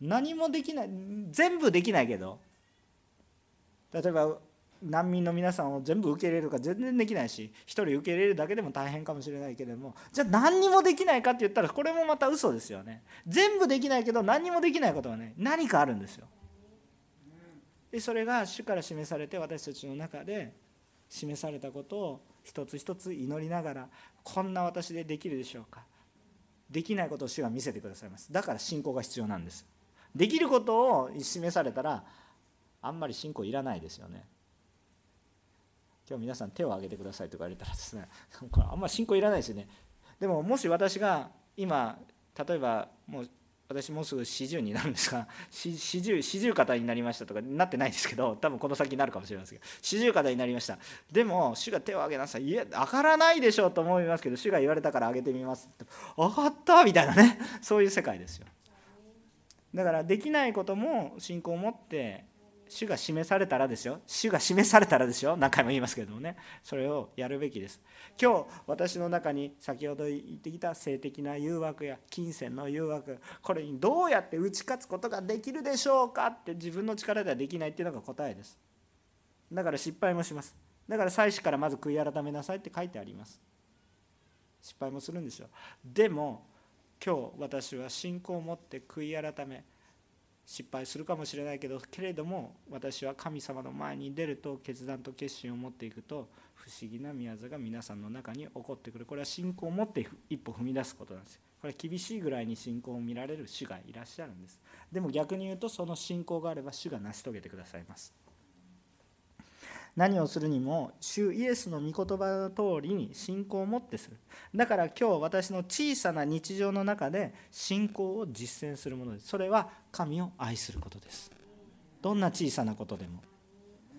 何もできない。全部できないけど。例えば難民の皆さんを全部受け入れるか全然できないし1人受け入れるだけでも大変かもしれないけれども。じゃあ何にもできないかって言ったらこれもまた嘘ですよね。全部できないけど何にもできないことはね何かあるんですよ。でそれが主から示されて私たちの中で示されたことを一つ一つ祈りながらこんな私でできるでしょうか？できないことを主が見せてくださいます。だから信仰が必要なんです。できることを示されたらあんまり信仰いらないですよね。今日皆さん手を挙げてくださいとか言われたらですね。これあんまり信仰いらないですよね。でももし私が今例えばもう私もうすぐ40になるんですが 四十四十肩になりましたとかなってないですけど多分この先になるかもしれませんけど。四十肩になりました。でも主が手を挙げなさい。いや上がらないでしょうと思いますけど主が言われたから上げてみます上がったみたいなね。そういう世界ですよ。だからできないことも信仰を持って主が示されたらですよ。主が示されたらですよ。何回も言いますけどもね。それをやるべきです。今日私の中に先ほど言ってきた性的な誘惑や金銭の誘惑これにどうやって打ち勝つことができるでしょうかって自分の力ではできないっていうのが答えです。だから失敗もします。だから祭司からまず悔い改めなさいって書いてあります。失敗もするんですよ。でも今日私は信仰を持って悔い改め失敗するかもしれないけどけれども私は神様の前に出ると決断と決心を持っていくと不思議な宮座が皆さんの中に起こってくる。これは信仰を持って一歩踏み出すことなんです。これは厳しいぐらいに信仰を見られる主がいらっしゃるんです。でも逆に言うとその信仰があれば主が成し遂げてくださいます。何をするにも主イエスの御言葉の通りに信仰を持ってする。だから今日私の小さな日常の中で信仰を実践するものです。それは神を愛することです。どんな小さなことでも。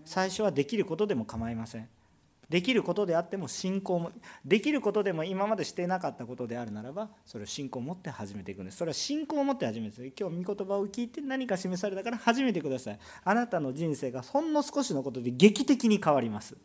最初はできることでも構いません。できることであっても信仰もできることでも今までしてなかったことであるならばそれを信仰を持って始めていくんです。それは信仰を持って始めて今日御言葉を聞いて何か示されたから始めてください。あなたの人生がほんの少しのことで劇的に変わります。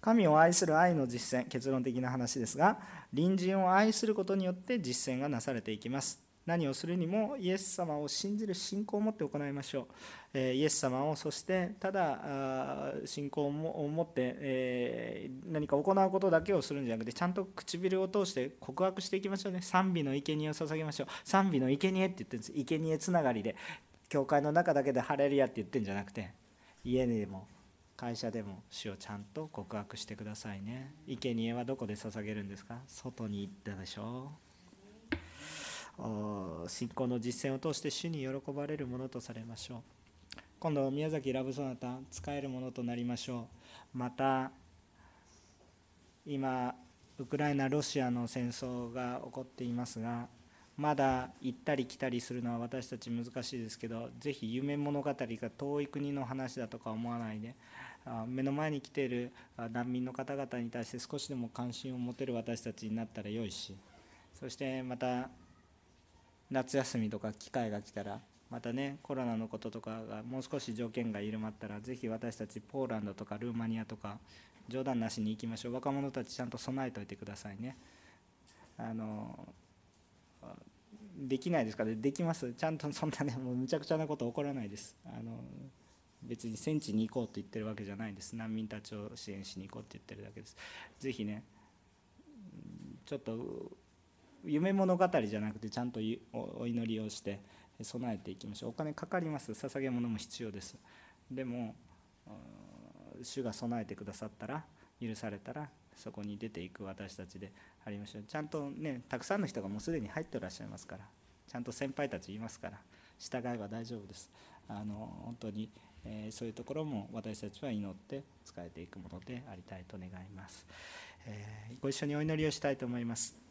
神を愛する愛の実践。結論的な話ですが隣人を愛することによって実践がなされていきます。何をするにもイエス様を信じる信仰を持って行いましょう。えイエス様をそしてただ信仰を持ってえ何か行うことだけをするんじゃなくてちゃんと唇を通して告白していきましょうね。賛美の生贄を捧げましょう。賛美の生贄って言ってるんです。生贄つながりで。教会の中だけでハレルヤって言ってるんじゃなくて家でも会社でも主をちゃんと告白してくださいね。生贄はどこで捧げるんですか？外に行ったでしょう。信仰の実践を通して主に喜ばれるものとされましょう。今度宮崎ラブソナタ使えるものとなりましょう。また今ウクライナロシアの戦争が起こっていますがまだ行ったり来たりするのは私たち難しいですけどぜひ夢物語が遠い国の話だとか思わないで目の前に来ている難民の方々に対して少しでも関心を持てる私たちになったらよいしそしてまた夏休みとか機会が来たらまたねコロナのこととかがもう少し条件が緩まったらぜひ私たちポーランドとかルーマニアとか冗談なしに行きましょう。若者たちちゃんと備えておいてくださいね。あのできないですかね。できます。ちゃんとそんなねもうむちゃくちゃなこと起こらないです。あの別に戦地に行こうと言ってるわけじゃないです。難民たちを支援しに行こうって言ってるだけです。ぜひねちょっと夢物語じゃなくてちゃんとお祈りをして備えていきましょう。お金かかります。捧げ物も必要です。でも主が備えてくださったら許されたらそこに出ていく私たちでありましょう。ちゃんとねたくさんの人がもうすでに入ってらっしゃいますからちゃんと先輩たちいますから従えば大丈夫です。あの本当に、えー、そういうところも私たちは祈って使えていくものでありたいと願います、えー、ご一緒にお祈りをしたいと思います。